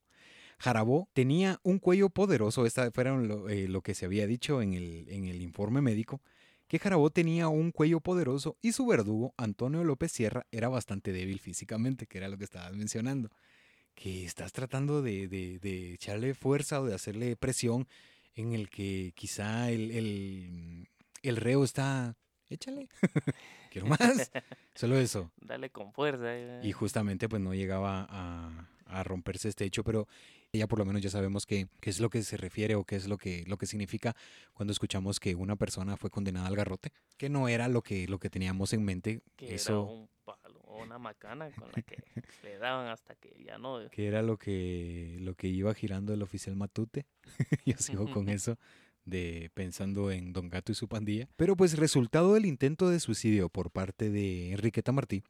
Jarabó tenía un cuello poderoso, esta fuera lo, eh, lo que se había dicho en el, en el informe médico, que Jarabó tenía un cuello poderoso y su verdugo, Antonio López Sierra, era bastante débil físicamente, que era lo que estabas mencionando. Que estás tratando de, de- de echarle fuerza o de hacerle presión en el que quizá el, el, el reo está... Échale. Quiero más. Solo eso. dale con fuerza. eh. Y justamente pues no llegaba a, a romperse este hecho, pero ya por lo menos ya sabemos que- qué es lo que se refiere o qué es lo que, lo que significa cuando escuchamos que una persona fue condenada al garrote, que no era lo que, lo que teníamos en mente, que era eso un palo o una macana con la que le daban hasta que ya no. que era lo que, lo que iba girando el oficial Matute. Yo sigo con eso de pensando en Don Gato y su pandilla. Pero pues resultado del intento de suicidio por parte de Enriqueta Martí,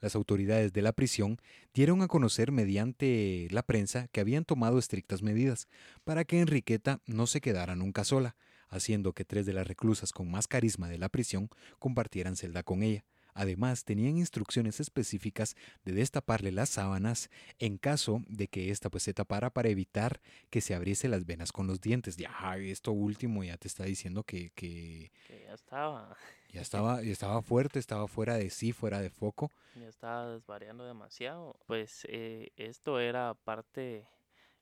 las autoridades de la prisión dieron a conocer mediante la prensa que habían tomado estrictas medidas para que Enriqueta no se quedara nunca sola, haciendo que tres de las reclusas con más carisma de la prisión compartieran celda con ella. Además, tenían instrucciones específicas de destaparle las sábanas en caso de que ésta pues se tapara para evitar que se abriese las venas con los dientes. Ya, esto último ya te está diciendo que, que Que ya estaba, ya estaba, ya estaba fuerte, estaba fuera de sí, fuera de foco. ya estaba desvariando demasiado. Pues eh, esto era parte,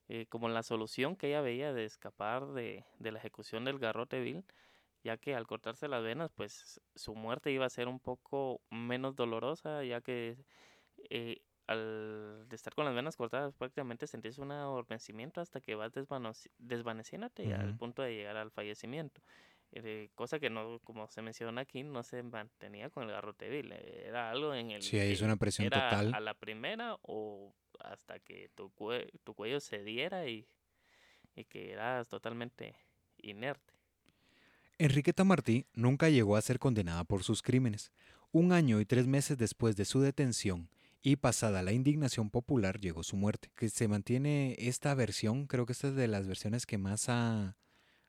eh, como la solución que ella veía de escapar de, de la ejecución del garrote vil, ya que al cortarse las venas, pues su muerte iba a ser un poco menos dolorosa, ya que eh, al estar con las venas cortadas prácticamente sentís un adormecimiento hasta que vas desvaneciéndote al Ujú. punto de llegar al fallecimiento. Eh, cosa que no, como se menciona aquí, no se mantenía con el garrote vil, eh, era algo en el Sí, ahí es una presión era total. a la primera o hasta que tu, cue- tu cuello cediera y, y que eras totalmente inerte. Enriqueta Martí nunca llegó a ser condenada por sus crímenes. Un año y tres meses después de su detención y pasada la indignación popular llegó su muerte. Que se mantiene esta versión, creo que esta es de las versiones que más ha,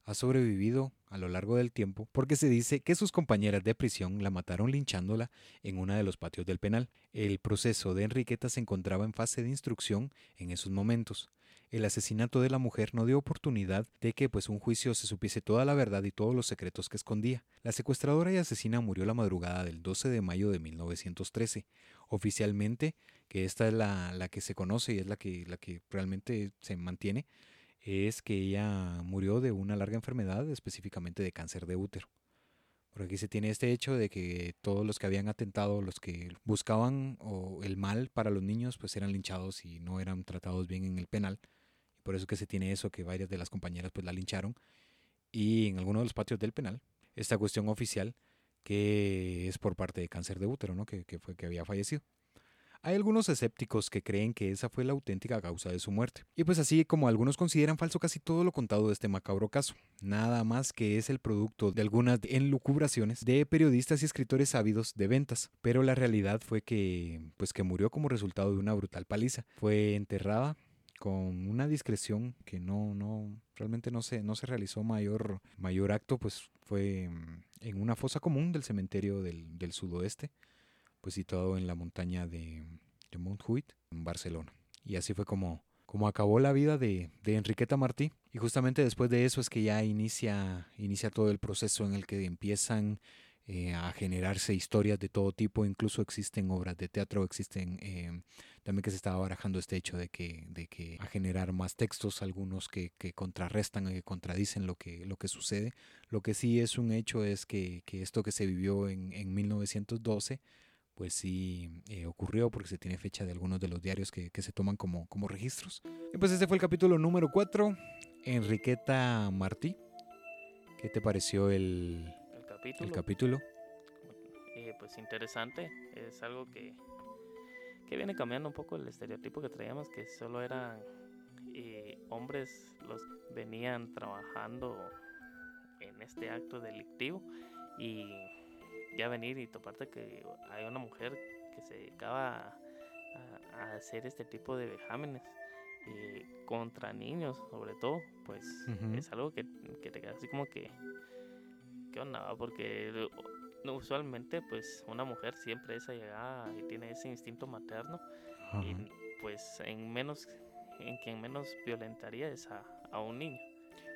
ha sobrevivido a lo largo del tiempo, porque se dice que sus compañeras de prisión la mataron linchándola en uno de los patios del penal. El proceso de Enriqueta se encontraba en fase de instrucción en esos momentos. El asesinato de la mujer no dio oportunidad de que pues un juicio se supiese toda la verdad y todos los secretos que escondía. La secuestradora y asesina murió la madrugada del 12 de mayo de 1913. Oficialmente, que esta es la, la que se conoce y es la que, la que realmente se mantiene, es que ella murió de una larga enfermedad, específicamente de cáncer de útero. Por aquí se tiene este hecho de que todos los que habían atentado, los que buscaban o el mal para los niños, pues eran linchados y no eran tratados bien en el penal. Por eso que se tiene eso, que varias de las compañeras pues la lincharon. Y en alguno de los patios del penal, esta cuestión oficial que es por parte de cáncer de útero, ¿no? Que, que fue que había fallecido. Hay algunos escépticos que creen que esa fue la auténtica causa de su muerte. Y pues así como algunos consideran falso casi todo lo contado de este macabro caso, nada más que es el producto de algunas enlucubraciones de periodistas y escritores ávidos de ventas, pero la realidad fue que pues que murió como resultado de una brutal paliza. Fue enterrada con una discreción que no no realmente no se no se realizó mayor mayor acto, pues fue mm, en una fosa común del cementerio del, del sudoeste pues situado en la montaña de, de en Barcelona. Y así fue como, como acabó la vida de, de Enriqueta Martí. Y justamente después de eso es que ya inicia, inicia todo el proceso en el que empiezan eh, a generarse historias de todo tipo, incluso existen obras de teatro, existen eh, también que se estaba barajando este hecho de que, de que a generar más textos, algunos que, que contrarrestan y que contradicen lo que, lo que sucede. Lo que sí es un hecho es que, que esto que se vivió en, en 1912 pues sí eh, ocurrió porque se tiene fecha de algunos de los diarios que, que se toman como, como registros. Y pues este fue el capítulo número 4, Enriqueta Martí. ¿Qué te pareció el, El capítulo. el capítulo? eh, pues interesante. Es algo que, que viene cambiando un poco el estereotipo que traíamos, que solo eran eh, hombres los venían trabajando en este acto delictivo y ya venir y toparte que hay una mujer que se dedicaba a, hacer este tipo de vejámenes eh, contra niños sobre todo pues es algo que, que, te queda así como que qué onda porque usualmente pues una mujer siempre es allegada y tiene ese instinto materno y pues en menos en quien menos violentaría es a, a un niño.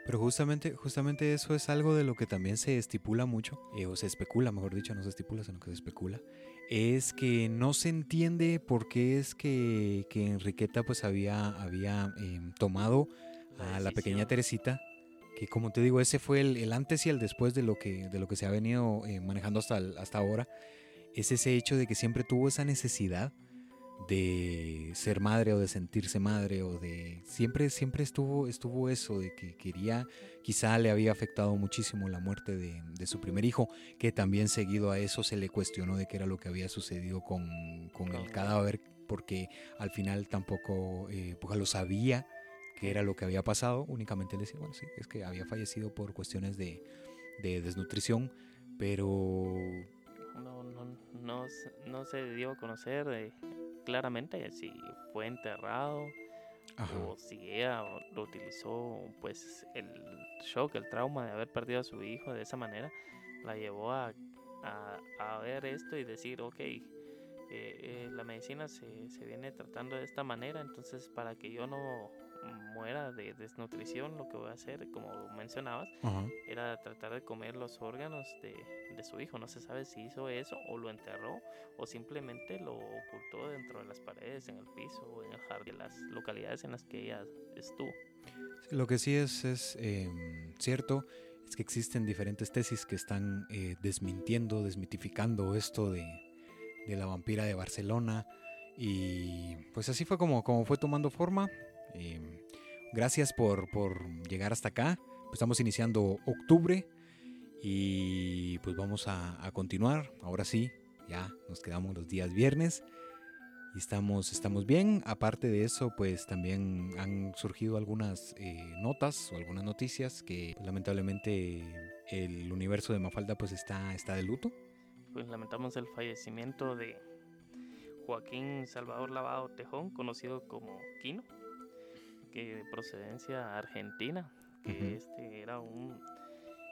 Pero justamente, justamente eso es algo de lo que también se estipula mucho, eh, o se especula, mejor dicho, no se estipula, sino que se especula, es que no se entiende por qué es que, que Enriqueta pues había, había em, tomado a la pequeña Teresita, que como te digo, ese fue el, antes y el después de lo que, de lo que se ha venido eh, manejando hasta, hasta ahora, es ese hecho de que siempre tuvo esa necesidad de ser madre o de sentirse madre o de siempre siempre estuvo estuvo eso de que quería quizá le había afectado muchísimo la muerte de, su primer hijo que también seguido a eso se le cuestionó de qué era lo que había sucedido con, el cadáver porque al final tampoco eh, pues, lo sabía qué era lo que había pasado únicamente le decía bueno sí es que había fallecido por cuestiones de, de desnutrición pero no, no, no, no se dio a conocer eh, claramente si fue enterrado o si ella lo utilizó, pues el shock, el trauma de haber perdido a su hijo de esa manera, la llevó a, a, ver esto y decir, ok, eh, eh, la medicina se, se viene tratando de esta manera, entonces para que yo no muera de desnutrición, lo que voy a hacer, como mencionabas, era tratar de comer los órganos de, de, su hijo. No se sabe si hizo eso o lo enterró o simplemente lo ocultó dentro de las paredes, en el piso o en el jardín, las localidades en las que ella estuvo. lo que sí es, es em, cierto es que existen diferentes tesis que están eh, desmintiendo, desmitificando esto de, de la vampira de Barcelona. Y pues así fue como, como fue tomando forma. Em, gracias por, llegar hasta acá. estamos iniciando octubre y pues vamos a, continuar. Ahora sí, ya nos quedamos los días viernes y estamos, estamos bien. Aparte de eso, pues también han surgido algunas eh, notas o algunas noticias que pues, lamentablemente el universo de Mafalda pues está, está de luto. Pues lamentamos el fallecimiento de Joaquín Salvador Lavado Tejón, conocido como Quino que de procedencia argentina, que este era un,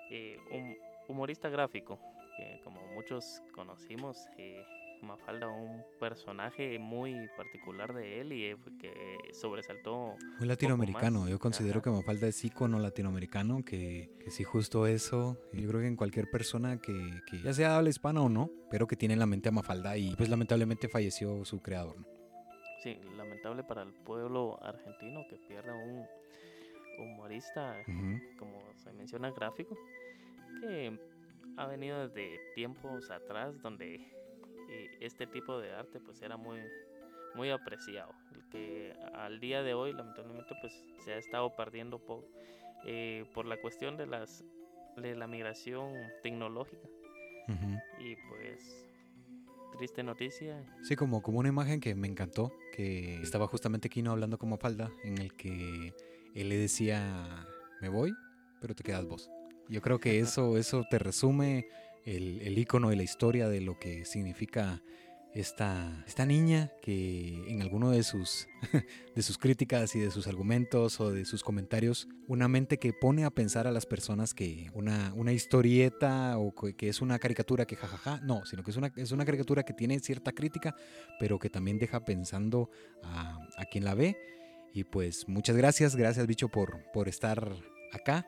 eh, un humorista gráfico, que como muchos conocimos, eh, Mafalda un personaje muy particular de él y eh, que sobresaltó. Muy latinoamericano, yo considero que Mafalda es ícono latinoamericano, que, que sí justo eso, yo creo que en cualquier persona que, que ya sea habla hispana o no, pero que tiene en la mente a Mafalda y pues lamentablemente falleció su creador. Sí, lamentable para el pueblo argentino que pierda un humorista, como se menciona, gráfico, que ha venido desde tiempos atrás donde eh, este tipo de arte pues era muy muy apreciado el que al día de hoy lamentablemente pues se ha estado perdiendo por, eh, por la cuestión de las de la migración tecnológica. Y pues triste noticia. Sí, como, como una imagen que me encantó, que estaba justamente Kino hablando como falda, en el que él le decía, me voy, pero te quedas vos. Yo creo que eso, eso te resume el, el icono y la historia de lo que significa esta, esta niña que en alguno de sus, de sus críticas y de sus argumentos o de sus comentarios, una mente que pone a pensar a las personas que una, una historieta o que es una caricatura que jajaja, no, sino que es una, es una caricatura que tiene cierta crítica, pero que también deja pensando a, quien la ve. Y pues muchas gracias, gracias bicho por, por estar acá.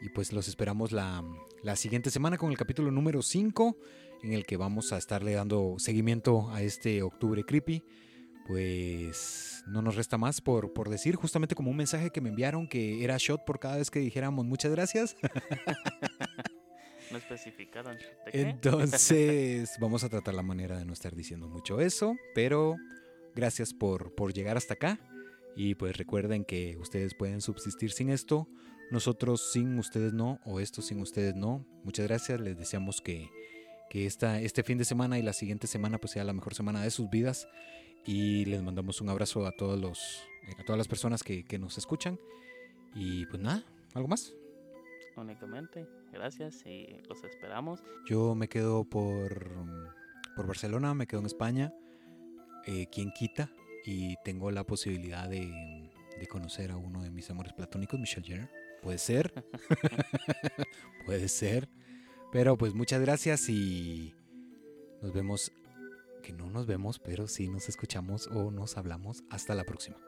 Y pues los esperamos la, la siguiente semana con el capítulo número 5 en el que vamos a estarle dando seguimiento a este octubre creepy. Pues no nos resta más por, por decir, justamente como un mensaje que me enviaron que era shot por cada vez que dijéramos muchas gracias. No especificaron. Entonces, vamos a tratar la manera de no estar diciendo mucho eso, pero gracias por, por llegar hasta acá. Y pues recuerden que ustedes pueden subsistir sin esto, nosotros sin ustedes no, o esto sin ustedes no. Muchas gracias, les deseamos que que esta, este fin de semana y la siguiente semana pues sea la mejor semana de sus vidas. Y les mandamos un abrazo a todos los, eh, a todas las personas que, que nos escuchan. Y pues nada, ¿algo más? Únicamente, gracias y los esperamos. Yo me quedo por, por Barcelona, me quedo en España. Eh, quien quita y tengo la posibilidad de, de conocer a uno de mis amores platónicos, Michelle Jenner. Puede ser. Puede ser. Pero pues muchas gracias y nos vemos, que no nos vemos, pero sí nos escuchamos o nos hablamos. Hasta la próxima.